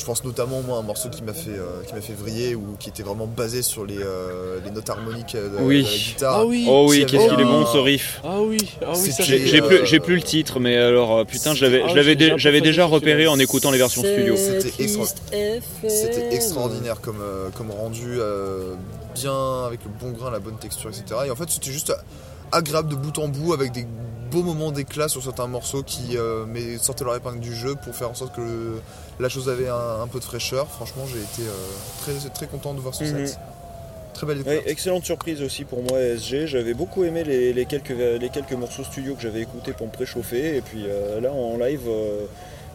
Je pense notamment moi à un morceau qui m'a fait euh, qui m'a fait vriller ou qui était vraiment basé sur les, euh, les notes harmoniques euh, de, Oui. de la guitare. Ah oui Oh oui, qu'est-ce qu'il est bon ce riff. Ah oui, ah oui, ça C'était- J'ai euh, plus, j'ai plus le titre, mais alors putain, je l'avais Ah, dé- j'avais déjà repéré en écoutant les versions studio. C'était extra-. C'était extraordinaire comme, euh, comme rendu, euh, bien avec le bon grain, la bonne texture, etc. Et en fait, c'était juste agréable de bout en bout avec des beaux moments d'éclat sur certains morceaux qui euh, mais sortaient leur épingle du jeu pour faire en sorte que le- la chose avait un, un peu de fraîcheur. Franchement, j'ai été euh, très, très content de voir ce Mhm. set. Très belle Ouais, excellente surprise aussi pour moi SG. J'avais beaucoup aimé les, les quelques, les quelques morceaux studio que j'avais écoutés pour me préchauffer. Et puis euh, là en live, euh,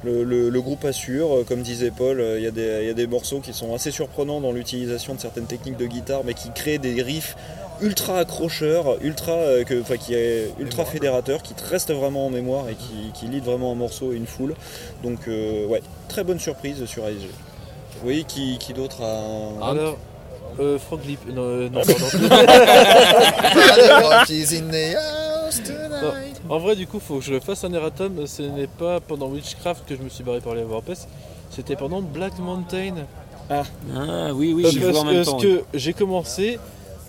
le, le- le groupe assure. Comme disait Paul, y, il y a des morceaux qui sont assez surprenants dans l'utilisation de certaines techniques de guitare, mais qui créent des riffs ultra accrocheurs, ultra, euh, que, qui est ultra Mémorable. fédérateurs, qui te restent vraiment en mémoire et qui, qui lient vraiment un morceau et une foule. Donc euh, ouais, très bonne surprise sur ASG. Oui, qui, qui d'autre a un... Alors, euh, Frog Lip. Non, euh, non, house tonight. En vrai, du coup, faut que je fasse un erratum. Ce n'est pas pendant Witchcraft que je me suis barré par les Warpest, c'était pendant Black Mountain. Ah oui oui en que, même parce que j'ai commencé,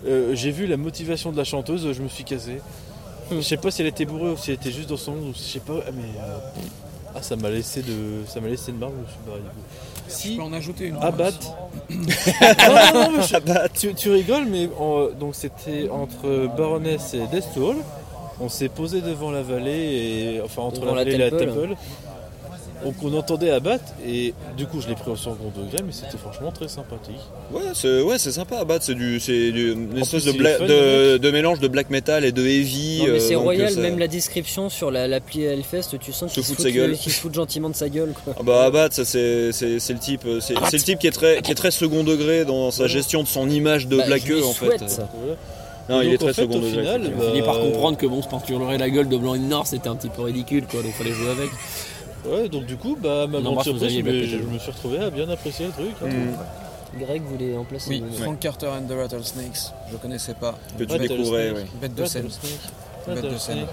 euh, j'ai vu la motivation de la chanteuse, je me suis cassé. Je sais pas si elle était bourrée ou si elle était juste dans son monde, je sais pas, mais euh, ah, ça m'a laissé de, ça m'a laissé de marre, je me suis barré du coup. Je Si peux en ajouter une. Abat. non, non, non, mais je- tu, tu rigoles, mais donc c'était entre Baroness et Deathtoll. On s'est posé devant la vallée, et, enfin entre Devant la la vallée et la temple. temple. Donc on entendait Abat, et du coup je l'ai pris au second degré, mais c'était franchement très sympathique. Ouais, c'est ouais, c'est sympa battre. C'est du, c'est du- une En espèce plus, de, il bla- est fun, de, le de mélange de black metal et de heavy. Non, mais euh, c'est donc, royal, ça- même la description sur la- l'appli Hellfest, tu sens Se qu'il fout se, de sa fout gueule. qu'il se fout gentiment de sa gueule. Quoi. Ah bah Abad, ça c'est le type, euh, c'est le type qui est très qui est très second degré dans sa gestion de son image de Bah, Black je lui en fait. souhaite. Voilà. Non, il est très en fait, second au degré. final. On finit par Euh, comprendre que bon se peinturer la gueule de blanc et de noir c'était un petit peu ridicule quoi donc fallait jouer avec. Ouais, donc du coup, bah, ma grande surprise, mais je me suis retrouvé à bien apprécier le truc. hein. Mm. Greg voulait en placer Oui. Frank Carter and the Rattlesnakes. Je connaissais pas. Que tu découvrais, oui. Bête de scène. Bête de scène.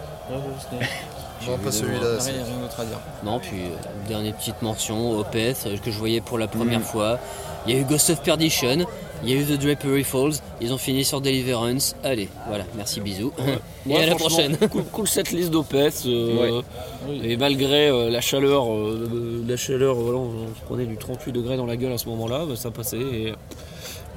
Non, pas celui-là. Rien, c'est- rien d'autre à dire. Non, puis euh, dernière petite mention, Opeth, que je voyais pour la première Mm. fois. Il y a eu Ghost of Perdition, il y a eu The Drapery Falls, ils ont fini sur Deliverance. Allez, voilà, merci, bisous. Et Ouais, à la prochaine. Cool, cool cette liste d'OPS. euh, Oui. Et malgré euh, la chaleur, euh, euh, la chaleur, voilà, on se prenait du 38 degrés dans la gueule à ce moment-là, bah, ça passait et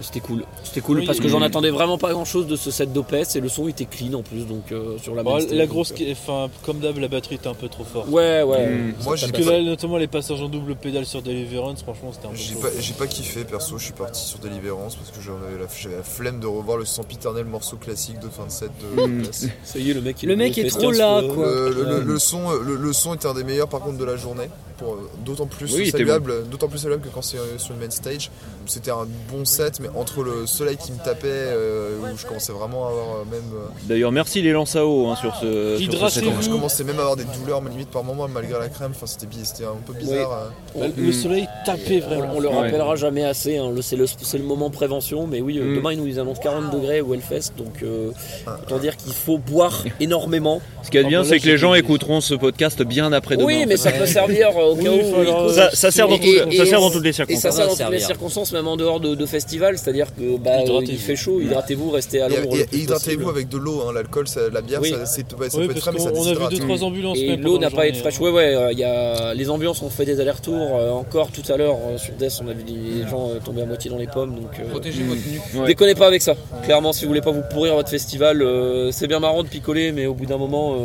c'était cool. C'était cool Oui, parce que j'en attendais vraiment pas grand-chose de ce set d'OPS et le son était clean en plus donc euh, sur la Bon, stage, la donc, grosse, qui- enfin, comme d'hab, la batterie était un peu trop forte. Ouais, ouais. Mm. Moi, j'ai Parce que là, notamment les passages en double pédale sur Deliverance, franchement, c'était un peu j'ai pas, j'ai pas kiffé perso, je suis parti sur Deliverance parce que j'en avais la, j'avais la flemme de revoir le sempiternel morceau classique de fin de set de Mm. Place. Ça y est, le mec, il Le mec est trop 15 là, quoi. Le, le- le- le son, le, le son était un des meilleurs par contre de la journée, pour, euh, d'autant plus Oui, saluable, d'autant plus saluable que quand c'est euh, sur une main stage. C'était un bon set, mais entre le soleil qui me tapait, euh, où je commençais vraiment à avoir même, euh, D'ailleurs, merci les lances à eau hein, sur ce. sur ce set. je commençais même à avoir des douleurs, mais limite par moment malgré la crème. Enfin, c'était, un peu bizarre. euh. Bah, Le soleil tapait vraiment. on le Ouais. rappellera jamais assez, hein, le- c'est le, c'est le moment prévention, mais oui, Mm. demain ils nous annoncent 40 degrés au Hellfest, donc euh, autant dire qu'il faut boire énormément. Ce qui est Ah, bien, c'est que les gens écouteront ce podcast bien après demain. oui, mais ça peut servir, au cas Oui, où. faut alors, il- Ça, ça sert dans, Et- tout- et- ça sert dans toutes les Et ça circonstances. Ça sert va dans toutes les servir. circonstances, même en dehors de, de festival, c'est-à-dire que bah, il fait chaud, hydratez-vous, restez à l'ombre. et- hydratez-vous avec de l'eau, hein. l'alcool, la bière, Oui. ça, c'est- ouais, ça Oui, peut être frais, mais ça qu'on a vu déshydrate. deux trois ambulances. Et l'eau n'a pas été fraîche. hein. Ouais, ouais, il y a... les ambulances ont fait des allers-retours. euh, encore tout à l'heure euh, sur Death, on a vu des gens euh, tomber à moitié dans les pommes. Donc, Protégez votre nuque. Déconnez pas avec ça. Clairement, si vous voulez pas vous pourrir votre festival, c'est bien marrant de picoler, mais au bout d'un moment,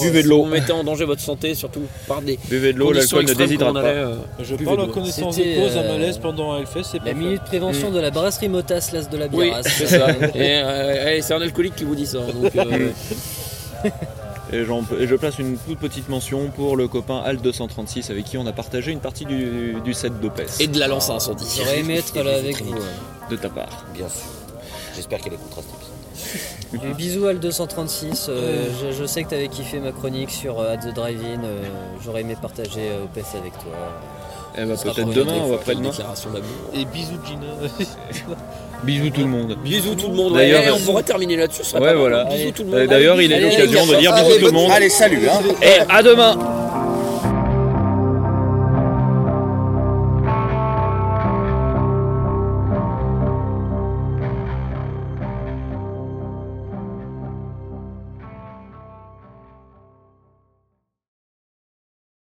Buvez de si l'eau. Vous mettez en danger votre santé, surtout par des Buvez de l'eau, conditions l'alcool ne déshydrate pas. allait, euh, Je parle en connaissance de cause, euh, malaise pendant un Hellfest, La fait. minute prévention de la brasserie Motas, l'as de la Oui, bière. c'est ça. Et, euh, c'est un alcoolique qui vous dit ça. Donc, euh, Et, je place une toute petite mention pour le copain Al236 avec qui on a partagé une partie du, du set d'Opes. et de la lance à incendie. J'aurais aimé être là avec vous. hein. De ta part. Bien sûr. J'espère qu'elle écoutera cet épisode. Du bisou à le 236. euh, je, je sais que t'avais kiffé ma chronique sur euh, At the Drive-In. euh, J'aurais aimé partager euh, OPS avec toi. Eh bah, peut-être demain ou après-demain. Déclaration d'amour. Et bisous Gina. Bisous tout le monde. Bisous tout le monde. D'ailleurs, Ouais, on pourrait terminer là-dessus. Ouais, pas voilà. Bisous tout le monde. D'ailleurs, il est bisous. l'occasion de dire bisous tout le monde. Allez, salut hein. Et à demain